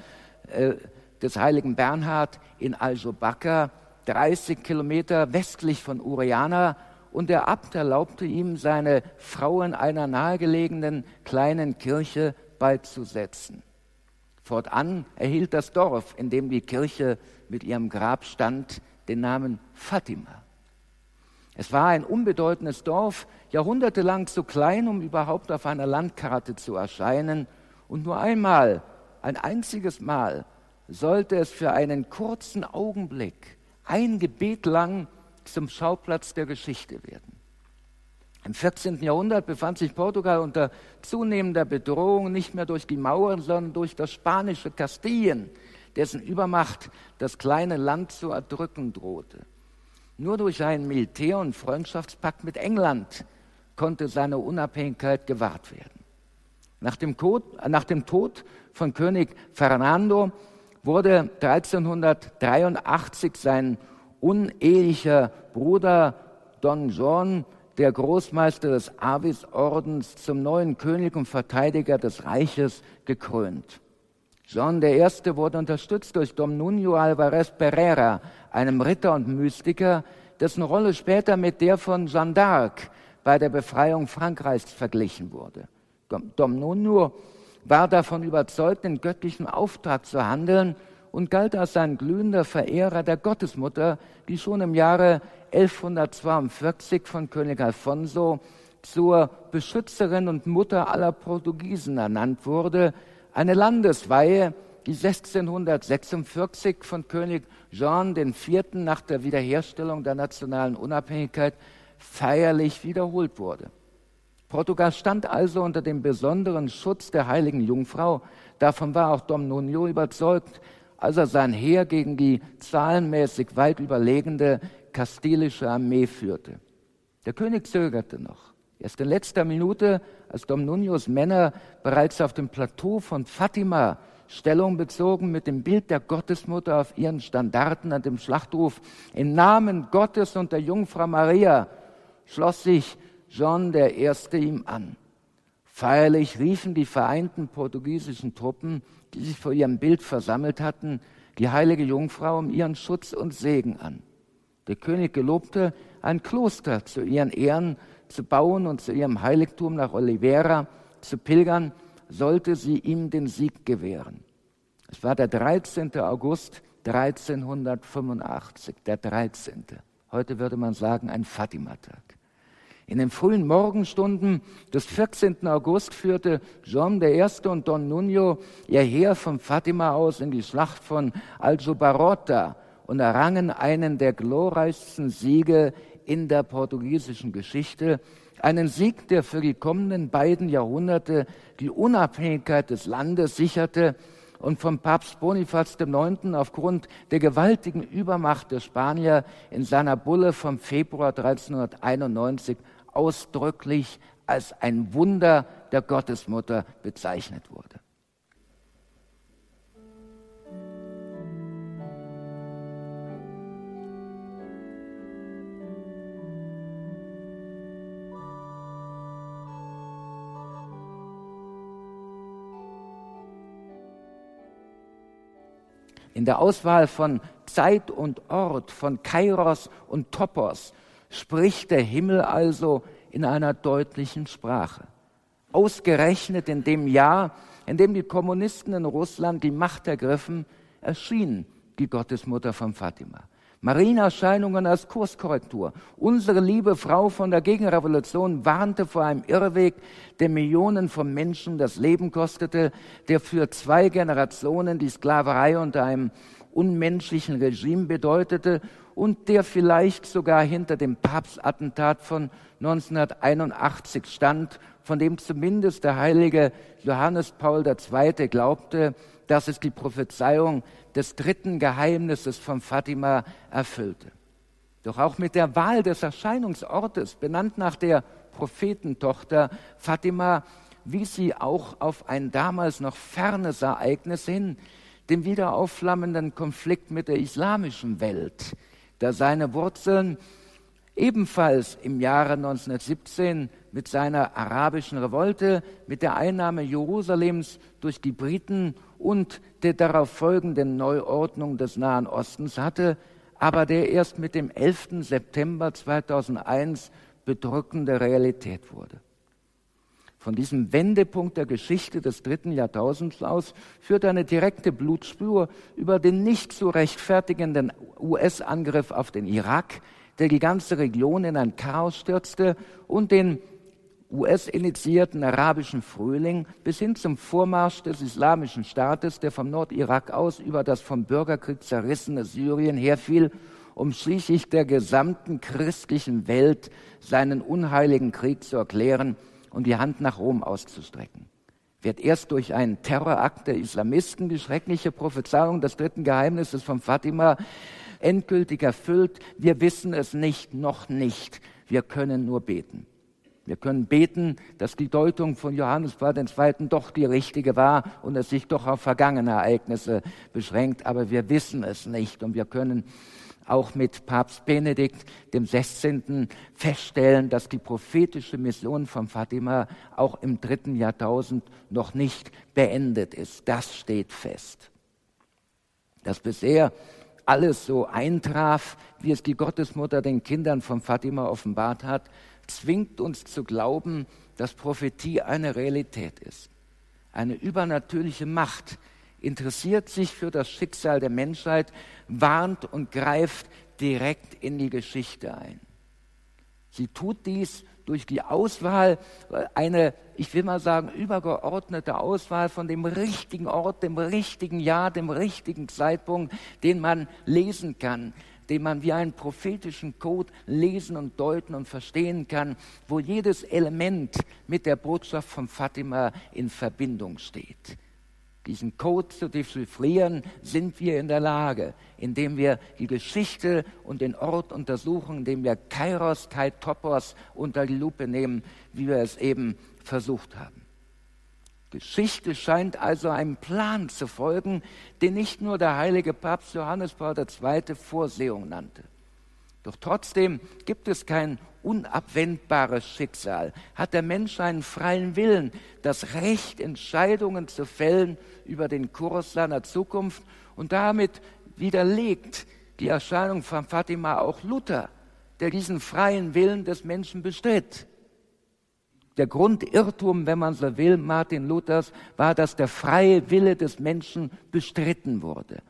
[SPEAKER 2] äh, des heiligen Bernhard in Al-Jobaka, 30 Kilometer westlich von Uriana, und der Abt erlaubte ihm, seine Frau in einer nahegelegenen kleinen Kirche beizusetzen. Fortan erhielt das Dorf, in dem die Kirche mit ihrem Grab stand, den Namen Fatima. Es war ein unbedeutendes Dorf, jahrhundertelang zu klein, um überhaupt auf einer Landkarte zu erscheinen. Und nur einmal, ein einziges Mal, sollte es für einen kurzen Augenblick, ein Gebet lang, zum Schauplatz der Geschichte werden. Im 14. Jahrhundert befand sich Portugal unter zunehmender Bedrohung nicht mehr durch die Mauern, sondern durch das spanische Kastilien, dessen Übermacht das kleine Land zu erdrücken drohte. Nur durch einen Militär- und Freundschaftspakt mit England konnte seine Unabhängigkeit gewahrt werden. Nach dem, dem Tod von König Fernando wurde 1383 sein unehelicher Bruder Don John, der Großmeister des Avis-Ordens, zum neuen König und Verteidiger des Reiches gekrönt. John I. wurde unterstützt durch Dom Nuno Alvarez Pereira, einem Ritter und Mystiker, dessen Rolle später mit der von Jeanne d'Arc bei der Befreiung Frankreichs verglichen wurde. Dom Nuno war davon überzeugt, den göttlichen Auftrag zu handeln und galt als ein glühender Verehrer der Gottesmutter, die schon im Jahre 1142 von König Alfonso zur Beschützerin und Mutter aller Portugiesen ernannt wurde, eine Landesweihe, die 1646 von König Jean IV. nach der Wiederherstellung der nationalen Unabhängigkeit feierlich wiederholt wurde. Portugal stand also unter dem besonderen Schutz der heiligen Jungfrau. Davon war auch Dom Nuno überzeugt, als er sein Heer gegen die zahlenmäßig weit überlegende kastilische Armee führte. Der König zögerte noch. Erst in letzter Minute, als Dom Nunos Männer bereits auf dem Plateau von Fatima Stellung bezogen mit dem Bild der Gottesmutter auf ihren Standarten an dem Schlachtruf im Namen Gottes und der Jungfrau Maria, schloss sich John der Erste ihm an. Feierlich riefen die vereinten portugiesischen Truppen, die sich vor ihrem Bild versammelt hatten, die heilige Jungfrau um ihren Schutz und Segen an. Der König gelobte, ein Kloster zu ihren Ehren zu bauen und zu ihrem Heiligtum nach Oliveira zu pilgern, sollte sie ihm den Sieg gewähren. Es war der 13. August 1385, der 13. Heute würde man sagen ein Fatima-Tag. In den frühen Morgenstunden des 14. August führte Jean I. und Don Nuno ihr Heer von Fatima aus in die Schlacht von Aljubarrota und errangen einen der glorreichsten Siege in der portugiesischen Geschichte. Einen Sieg, der für die kommenden beiden Jahrhunderte die Unabhängigkeit des Landes sicherte und vom Papst Bonifaz IX. aufgrund der gewaltigen Übermacht der Spanier in seiner Bulle vom Februar 1391 ausdrücklich als ein Wunder der Gottesmutter bezeichnet wurde. In der Auswahl von Zeit und Ort, von Kairos und Topos, spricht der Himmel also in einer deutlichen Sprache. Ausgerechnet in dem Jahr, in dem die Kommunisten in Russland die Macht ergriffen, erschien die Gottesmutter von Fatima. Marienerscheinungen als Kurskorrektur. Unsere liebe Frau von der Gegenrevolution warnte vor einem Irrweg, der Millionen von Menschen das Leben kostete, der für zwei Generationen die Sklaverei unter einem unmenschlichen Regime bedeutete und der vielleicht sogar hinter dem Papstattentat von 1981 stand, von dem zumindest der heilige Johannes Paul II. glaubte, dass es die Prophezeiung des dritten Geheimnisses von Fatima erfüllte. Doch auch mit der Wahl des Erscheinungsortes, benannt nach der Prophetentochter Fatima, wies sie auch auf ein damals noch fernes Ereignis hin, den wiederaufflammenden Konflikt mit der islamischen Welt, der seine Wurzeln ebenfalls im Jahre 1917 mit seiner arabischen Revolte, mit der Einnahme Jerusalems durch die Briten und der darauf folgenden Neuordnung des Nahen Ostens hatte, aber der erst mit dem 11. September 2001 bedrückende Realität wurde. Von diesem Wendepunkt der Geschichte des dritten Jahrtausends aus führt eine direkte Blutspur über den nicht zu rechtfertigenden US-Angriff auf den Irak, der die ganze Region in ein Chaos stürzte und den US-initiierten arabischen Frühling bis hin zum Vormarsch des Islamischen Staates, der vom Nordirak aus über das vom Bürgerkrieg zerrissene Syrien herfiel, um schließlich der gesamten christlichen Welt seinen unheiligen Krieg zu erklären und die Hand nach Rom auszustrecken. Wird erst durch einen Terrorakt der Islamisten die schreckliche Prophezeiung des dritten Geheimnisses von Fatima endgültig erfüllt? Wir wissen es nicht, noch nicht. Wir können nur beten. Wir können beten, dass die Deutung von Johannes Paul II. doch die richtige war und es sich doch auf vergangene Ereignisse beschränkt, aber wir wissen es nicht und wir können auch mit Papst Benedikt dem 16. feststellen, dass die prophetische Mission von Fatima auch im dritten Jahrtausend noch nicht beendet ist. Das steht fest. Dass bisher alles so eintraf, wie es die Gottesmutter den Kindern von Fatima offenbart hat, zwingt uns zu glauben, dass Prophetie eine Realität ist. Eine übernatürliche Macht interessiert sich für das Schicksal der Menschheit, warnt und greift direkt in die Geschichte ein. Sie tut dies durch die Auswahl, eine, ich will mal sagen, übergeordnete Auswahl von dem richtigen Ort, dem richtigen Jahr, dem richtigen Zeitpunkt, den man lesen kann, den man wie einen prophetischen Code lesen und deuten und verstehen kann, wo jedes Element mit der Botschaft von Fatima in Verbindung steht. Diesen Code zu dechiffrieren sind wir in der Lage, indem wir die Geschichte und den Ort untersuchen, indem wir Kairos, Kai Topos unter die Lupe nehmen, wie wir es eben versucht haben. Geschichte scheint also einem Plan zu folgen, den nicht nur der heilige Papst Johannes Paul II. Vorsehung nannte. Doch trotzdem gibt es kein unabwendbares Schicksal. Hat der Mensch einen freien Willen, das Recht, Entscheidungen zu fällen über den Kurs seiner Zukunft und damit widerlegt die Erscheinung von Fatima auch Luther, der diesen freien Willen des Menschen bestritt. Der Grundirrtum, wenn man so will, Martin Luthers, war, dass der freie Wille des Menschen bestritten wurde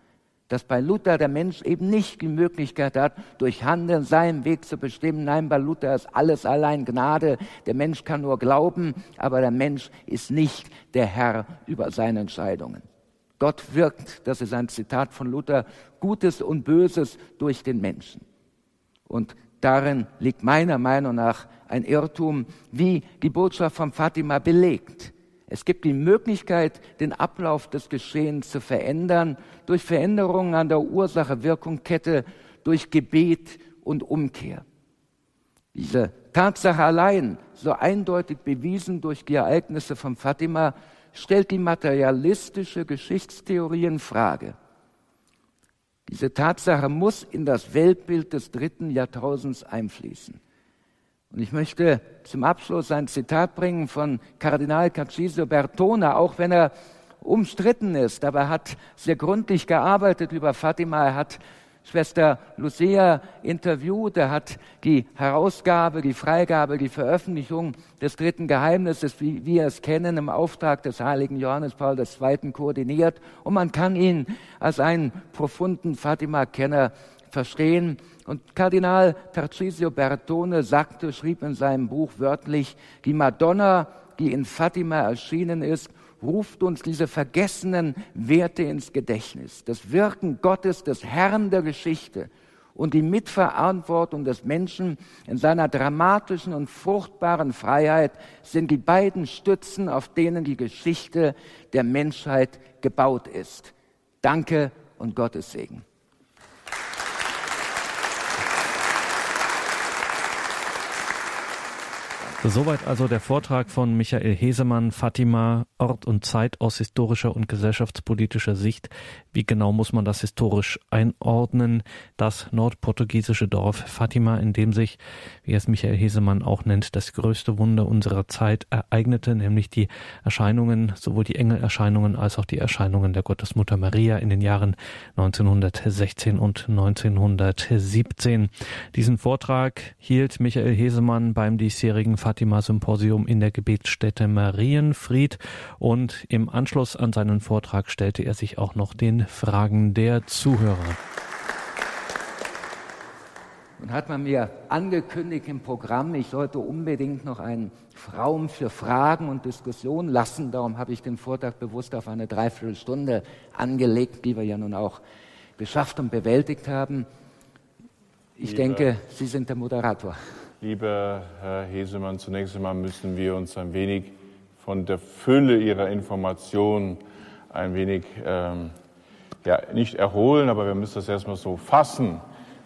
[SPEAKER 2] dass bei Luther der Mensch eben nicht die Möglichkeit hat, durch Handeln seinen Weg zu bestimmen. Nein, bei Luther ist alles allein Gnade. Der Mensch kann nur glauben, aber der Mensch ist nicht der Herr über seine Entscheidungen. Gott wirkt, das ist ein Zitat von Luther, Gutes und Böses durch den Menschen. Und darin liegt meiner Meinung nach ein Irrtum, wie die Botschaft von Fatima belegt. Es gibt die Möglichkeit, den Ablauf des Geschehens zu verändern durch Veränderungen an der Ursache-Wirkung-Kette, durch Gebet und Umkehr. Diese Tatsache allein, so eindeutig bewiesen durch die Ereignisse von Fatima, stellt die materialistische Geschichtstheorie in Frage. Diese Tatsache muss in das Weltbild des dritten Jahrtausends einfließen. Und ich möchte zum Abschluss ein Zitat bringen von Kardinal Cacisio Bertone, auch wenn er umstritten ist, aber er hat sehr gründlich gearbeitet über Fatima. Er hat Schwester Lucia interviewt, er hat die Herausgabe, die Freigabe, die Veröffentlichung des dritten Geheimnisses, wie wir es kennen, im Auftrag des heiligen Johannes Paul II. koordiniert. Und man kann ihn als einen profunden Fatima-Kenner verstehen. Und Kardinal Tarcisio Bertone sagte, schrieb in seinem Buch wörtlich, die Madonna, die in Fatima erschienen ist, ruft uns diese vergessenen Werte ins Gedächtnis. Das Wirken Gottes, des Herrn der Geschichte und die Mitverantwortung des Menschen in seiner dramatischen und fruchtbaren Freiheit sind die beiden Stützen, auf denen die Geschichte der Menschheit gebaut ist. Danke und Gottes Segen.
[SPEAKER 1] Soweit also der Vortrag von Michael Hesemann, Fatima, Ort und Zeit aus historischer und gesellschaftspolitischer Sicht. Wie genau muss man das historisch einordnen? Das nordportugiesische Dorf Fatima, in dem sich, wie es Michael Hesemann auch nennt, das größte Wunder unserer Zeit ereignete, nämlich die Erscheinungen, sowohl die Engelerscheinungen als auch die Erscheinungen der Gottesmutter Maria in den Jahren 1916 und 1917. Diesen Vortrag hielt Michael Hesemann beim diesjährigen Fatima-Symposium in der Gebetsstätte Marienfried und im Anschluss an seinen Vortrag stellte er sich auch noch den Fragen der Zuhörer.
[SPEAKER 2] Und hat man mir angekündigt im Programm, ich sollte unbedingt noch einen Raum für Fragen und Diskussionen lassen. Darum habe ich den Vortrag bewusst auf eine Dreiviertelstunde angelegt, die wir ja nun auch geschafft und bewältigt haben. Ich Lieber. denke, Sie sind der Moderator.
[SPEAKER 3] Lieber Herr Hesemann, zunächst einmal müssen wir uns ein wenig von der Fülle Ihrer Informationen ein wenig, ähm, ja, nicht erholen, aber wir müssen das erstmal so fassen,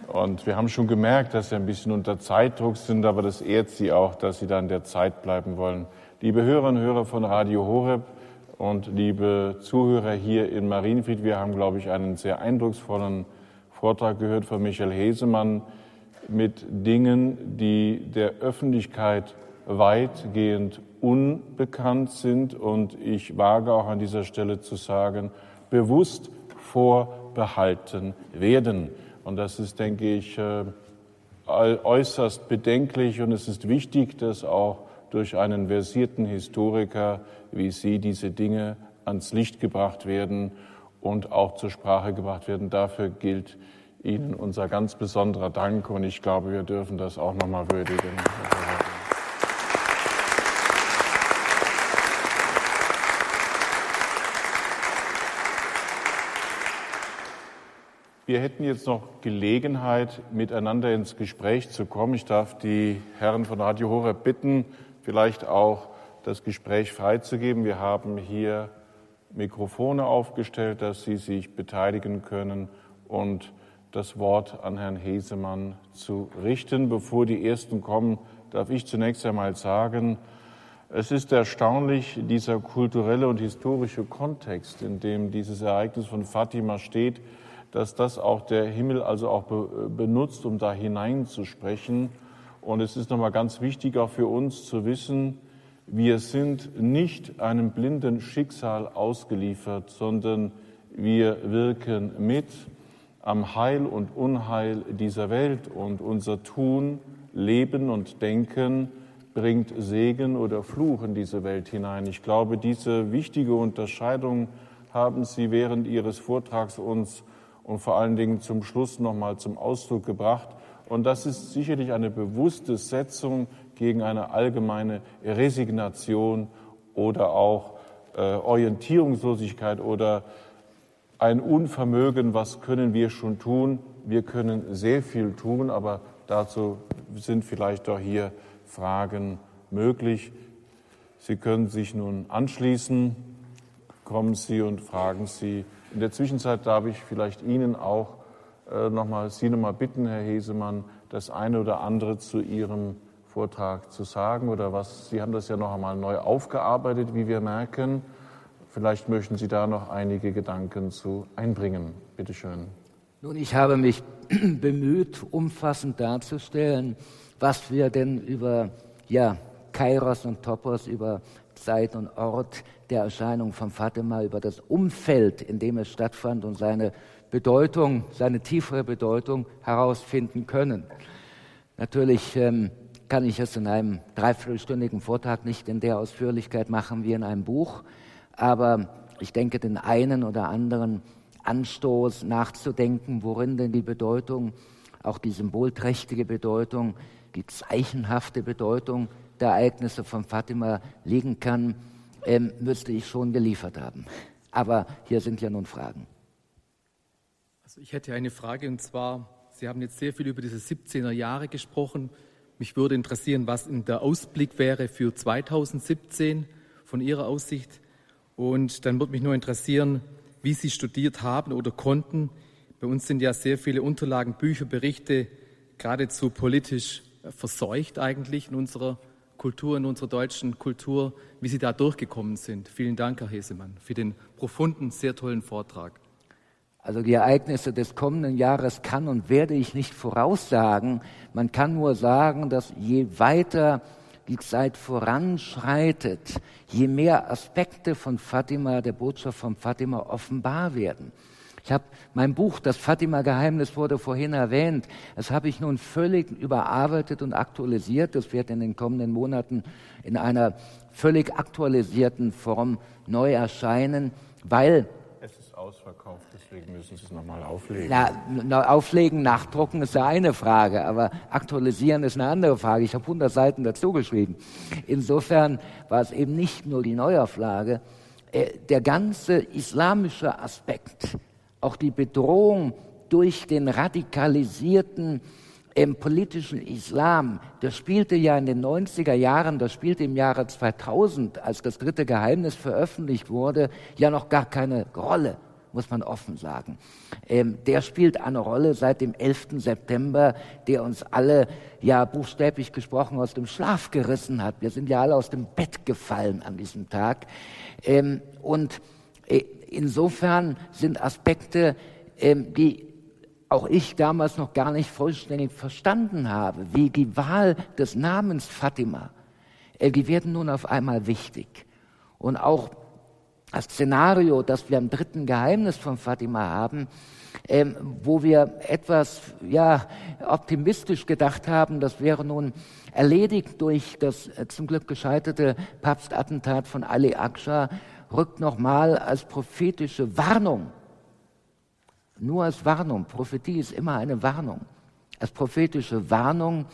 [SPEAKER 3] Und wir haben schon gemerkt, dass sie ein bisschen unter Zeitdruck sind, aber das ehrt sie auch, dass sie dann der Zeit bleiben wollen. Liebe Hörerinnen und Hörer von Radio Horeb und liebe Zuhörer hier in Marienfried, wir haben, glaube ich, einen sehr eindrucksvollen Vortrag gehört von Michael Hesemann mit Dingen, die der Öffentlichkeit weitgehend unbekannt sind und ich wage auch an dieser Stelle zu sagen, bewusst vorbehalten werden. Und das ist, denke ich, äh, äußerst bedenklich und es ist wichtig, dass auch durch einen versierten Historiker wie Sie diese Dinge ans Licht gebracht werden und auch zur Sprache gebracht werden. Dafür gilt Ihnen unser ganz besonderer Dank und ich glaube, wir dürfen das auch nochmal würdigen. Wir hätten jetzt noch Gelegenheit, miteinander ins Gespräch zu kommen. Ich darf die Herren von Radio Horeb bitten, vielleicht auch das Gespräch freizugeben. Wir haben hier Mikrofone aufgestellt, dass Sie sich beteiligen können und das Wort an Herrn Hesemann zu richten. Bevor die Ersten kommen, darf ich zunächst einmal sagen, es ist erstaunlich, dieser kulturelle und historische Kontext, in dem dieses Ereignis von Fatima steht, dass das auch der Himmel also auch benutzt, um da hineinzusprechen. Und es ist nochmal ganz wichtig auch für uns zu wissen, wir sind nicht einem blinden Schicksal ausgeliefert, sondern wir wirken mit am Heil und Unheil dieser Welt und unser Tun, Leben und Denken bringt Segen oder Fluch in diese Welt hinein. Ich glaube, diese wichtige Unterscheidung haben Sie während Ihres Vortrags uns und vor allen Dingen zum Schluss nochmal zum Ausdruck gebracht. Und das ist sicherlich eine bewusste Setzung gegen eine allgemeine Resignation oder auch äh, Orientierungslosigkeit oder ein Unvermögen, was können wir schon tun? Wir können sehr viel tun, aber dazu sind vielleicht doch hier Fragen möglich. Sie können sich nun anschließen, kommen Sie und fragen Sie, in der Zwischenzeit darf ich vielleicht Ihnen auch äh, nochmal, Sie nochmal bitten, Herr Hesemann, das eine oder andere zu Ihrem Vortrag zu sagen oder was. Sie haben das ja noch einmal neu aufgearbeitet, wie wir merken. Vielleicht möchten Sie da noch einige Gedanken zu einbringen. Bitte schön.
[SPEAKER 2] Nun, ich habe mich bemüht, umfassend darzustellen, was wir denn über ja, Kairos und Topos, über Zeit und Ort der Erscheinung von Fatima, über das Umfeld, in dem es stattfand und seine Bedeutung, seine tiefere Bedeutung herausfinden können. Natürlich ähm, kann ich es in einem dreiviertelstündigen Vortrag nicht in der Ausführlichkeit machen wie in einem Buch, aber ich denke, den einen oder anderen Anstoß nachzudenken, worin denn die Bedeutung, auch die symbolträchtige Bedeutung, die zeichenhafte Bedeutung der Ereignisse von Fatima liegen kann, ähm, müsste ich schon geliefert haben. Aber hier sind ja nun Fragen.
[SPEAKER 4] Also ich hätte eine Frage und zwar, Sie haben jetzt sehr viel über diese 17er Jahre gesprochen. Mich würde interessieren, was in der Ausblick wäre für 2017 von Ihrer Aussicht. Und dann würde mich nur interessieren, wie Sie studiert haben oder konnten. Bei uns sind ja sehr viele Unterlagen, Bücher, Berichte geradezu politisch verseucht eigentlich in unserer Kultur, in unserer deutschen Kultur, wie Sie da durchgekommen sind. Vielen Dank, Herr Hesemann, für den profunden, sehr tollen Vortrag.
[SPEAKER 2] Also die Ereignisse des kommenden Jahres kann und werde ich nicht voraussagen. Man kann nur sagen, dass je weiter die Zeit voranschreitet, je mehr Aspekte von Fatima, der Botschaft von Fatima offenbar werden. Ich habe mein Buch, das Fatima-Geheimnis wurde vorhin erwähnt, das habe ich nun völlig überarbeitet und aktualisiert. Das wird in den kommenden Monaten in einer völlig aktualisierten Form neu erscheinen, weil
[SPEAKER 3] es ist ausverkauft, müssen Sie es nochmal auflegen.
[SPEAKER 2] Na, auflegen, nachdrucken ist ja eine Frage, aber aktualisieren ist eine andere Frage. Ich habe 100 Seiten dazu geschrieben. Insofern war es eben nicht nur die Neuauflage, äh, der ganze islamische Aspekt auch die Bedrohung durch den radikalisierten im politischen Islam, das spielte ja in den 90er Jahren, das spielte im Jahre 2000, als das dritte Geheimnis veröffentlicht wurde, ja noch gar keine Rolle. Muss man offen sagen. Ähm, der spielt eine Rolle seit dem 11. September, der uns alle, ja buchstäblich gesprochen, aus dem Schlaf gerissen hat. Wir sind ja alle aus dem Bett gefallen an diesem Tag. Ähm, und äh, insofern sind Aspekte, ähm, die auch ich damals noch gar nicht vollständig verstanden habe, wie die Wahl des Namens Fatima, äh, die werden nun auf einmal wichtig. Und auch das Szenario, das wir im dritten Geheimnis von Fatima haben, ähm, wo wir etwas ja, optimistisch gedacht haben, das wäre nun erledigt durch das äh, zum Glück gescheiterte Papstattentat von Ali Aksha, rückt nochmal als prophetische Warnung, nur als Warnung, Prophetie ist immer eine Warnung, als prophetische Warnung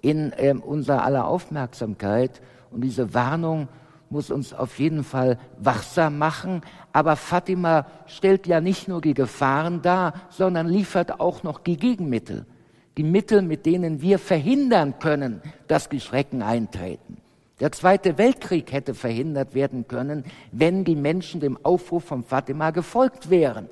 [SPEAKER 2] in äh, unser aller Aufmerksamkeit. Und diese Warnung muss uns auf jeden Fall wachsam machen. Aber Fatima stellt ja nicht nur die Gefahren dar, sondern liefert auch noch die Gegenmittel. Die Mittel, mit denen wir verhindern können, dass die Schrecken eintreten. Der Zweite Weltkrieg hätte verhindert werden können, wenn die Menschen dem Aufruf von Fatima gefolgt wären.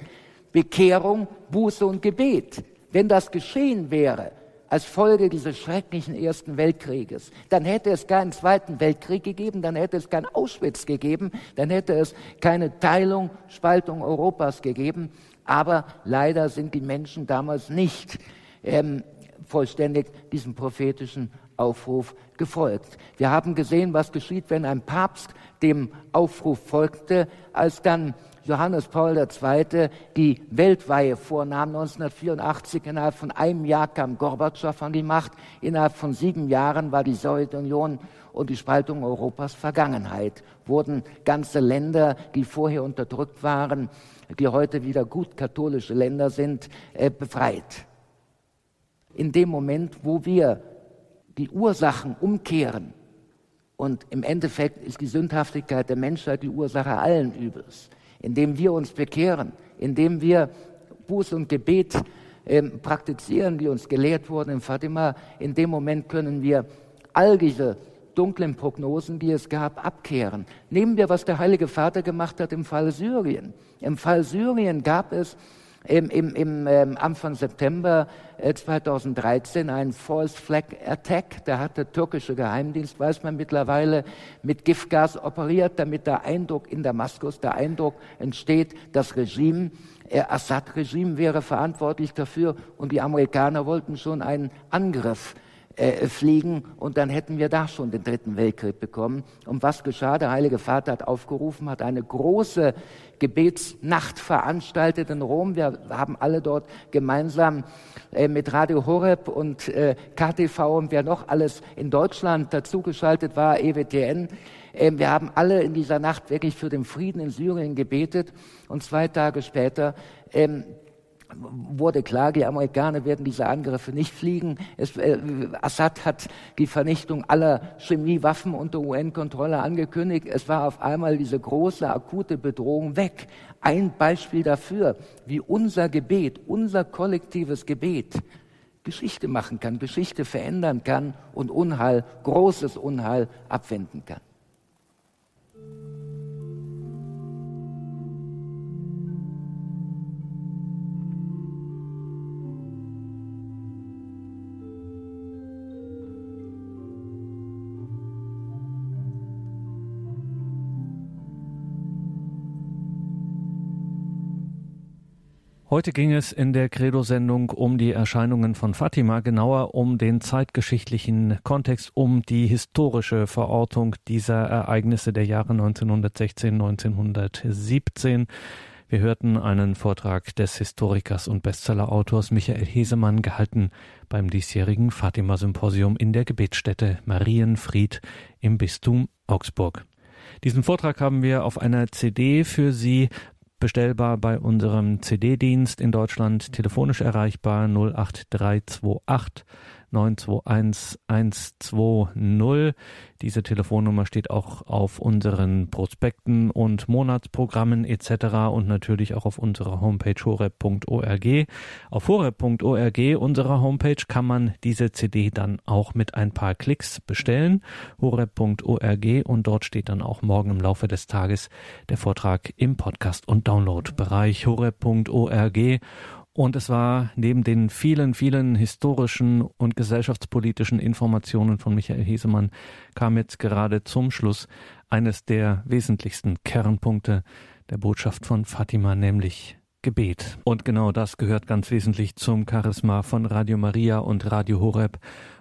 [SPEAKER 2] Bekehrung, Buße und Gebet. Wenn das geschehen wäre, als Folge dieses schrecklichen Ersten Weltkrieges. Dann hätte es keinen Zweiten Weltkrieg gegeben, dann hätte es kein Auschwitz gegeben, dann hätte es keine Teilung, Spaltung Europas gegeben. Aber leider sind die Menschen damals nicht ähm, vollständig diesem prophetischen Aufruf gefolgt. Wir haben gesehen, was geschieht, wenn ein Papst dem Aufruf folgte, als dann Johannes Paul II. die Weltweihe vornahm. 1984 innerhalb von einem Jahr kam Gorbatschow an die Macht. Innerhalb von sieben Jahren war die Sowjetunion und die Spaltung Europas Vergangenheit. Wurden ganze Länder, die vorher unterdrückt waren, die heute wieder gut katholische Länder sind, äh, befreit. In dem Moment, wo wir die Ursachen umkehren, und im Endeffekt ist die Sündhaftigkeit der Menschheit die Ursache allen Übels indem wir uns bekehren, indem wir Buß und Gebet äh, praktizieren, die uns gelehrt wurden in Fatima, in dem Moment können wir all diese dunklen Prognosen, die es gab, abkehren. Nehmen wir, was der Heilige Vater gemacht hat im Fall Syrien. Im Fall Syrien gab es im, im, im ähm, Anfang September äh, 2013 einen False Flag Attack. Da hat der türkische Geheimdienst, weiß man mittlerweile, mit Giftgas operiert, damit der Eindruck in Damaskus, der Eindruck entsteht, das Regime, äh, Assad-Regime wäre verantwortlich dafür und die Amerikaner wollten schon einen Angriff äh, fliegen und dann hätten wir da schon den dritten Weltkrieg bekommen. Und was geschah? Der Heilige Vater hat aufgerufen, hat eine große Gebetsnacht veranstaltet in Rom. Wir haben alle dort gemeinsam äh, mit Radio Horeb und äh, KTV und wer noch alles in Deutschland dazugeschaltet war, EWTN. Äh, wir haben alle in dieser Nacht wirklich für den Frieden in Syrien gebetet und zwei Tage später ähm, wurde klar, die Amerikaner werden diese Angriffe nicht fliegen. Es, äh, Assad hat die Vernichtung aller Chemiewaffen unter UN-Kontrolle angekündigt. Es war auf einmal diese große, akute Bedrohung weg. Ein Beispiel dafür, wie unser Gebet, unser kollektives Gebet Geschichte machen kann, Geschichte verändern kann und Unheil, großes Unheil abwenden kann.
[SPEAKER 1] Heute ging es in der Credo-Sendung um die Erscheinungen von Fatima, genauer um den zeitgeschichtlichen Kontext, um die historische Verortung dieser Ereignisse der Jahre 1916, 1917. Wir hörten einen Vortrag des Historikers und Bestsellerautors Michael Hesemann gehalten beim diesjährigen Fatima-Symposium in der Gebetsstätte Marienfried im Bistum Augsburg. Diesen Vortrag haben wir auf einer CD für Sie bestellbar bei unserem CD-Dienst in Deutschland, telefonisch erreichbar 08328 921 120. Diese Telefonnummer steht auch auf unseren Prospekten und Monatsprogrammen etc. und natürlich auch auf unserer Homepage horeb.org. Auf horeb.org, unserer Homepage, kann man diese CD dann auch mit ein paar Klicks bestellen. horeb.org und dort steht dann auch morgen im Laufe des Tages der Vortrag im Podcast- und Download-Bereich horeb.org und es war neben den vielen, vielen historischen und gesellschaftspolitischen Informationen von Michael Hesemann, kam jetzt gerade zum Schluss eines der wesentlichsten Kernpunkte der Botschaft von Fatima, nämlich Gebet. Und genau das gehört ganz wesentlich zum Charisma von Radio Maria und Radio Horeb.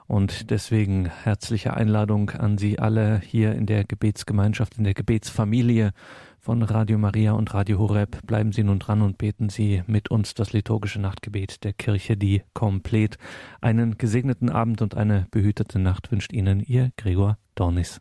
[SPEAKER 1] Und deswegen herzliche Einladung an Sie alle hier in der Gebetsgemeinschaft, in der Gebetsfamilie von Radio Maria und Radio Horeb. Bleiben Sie nun dran und beten Sie mit uns das liturgische Nachtgebet der Kirche, die komplett. Einen gesegneten Abend und eine behütete Nacht wünscht Ihnen Ihr Gregor Dornis.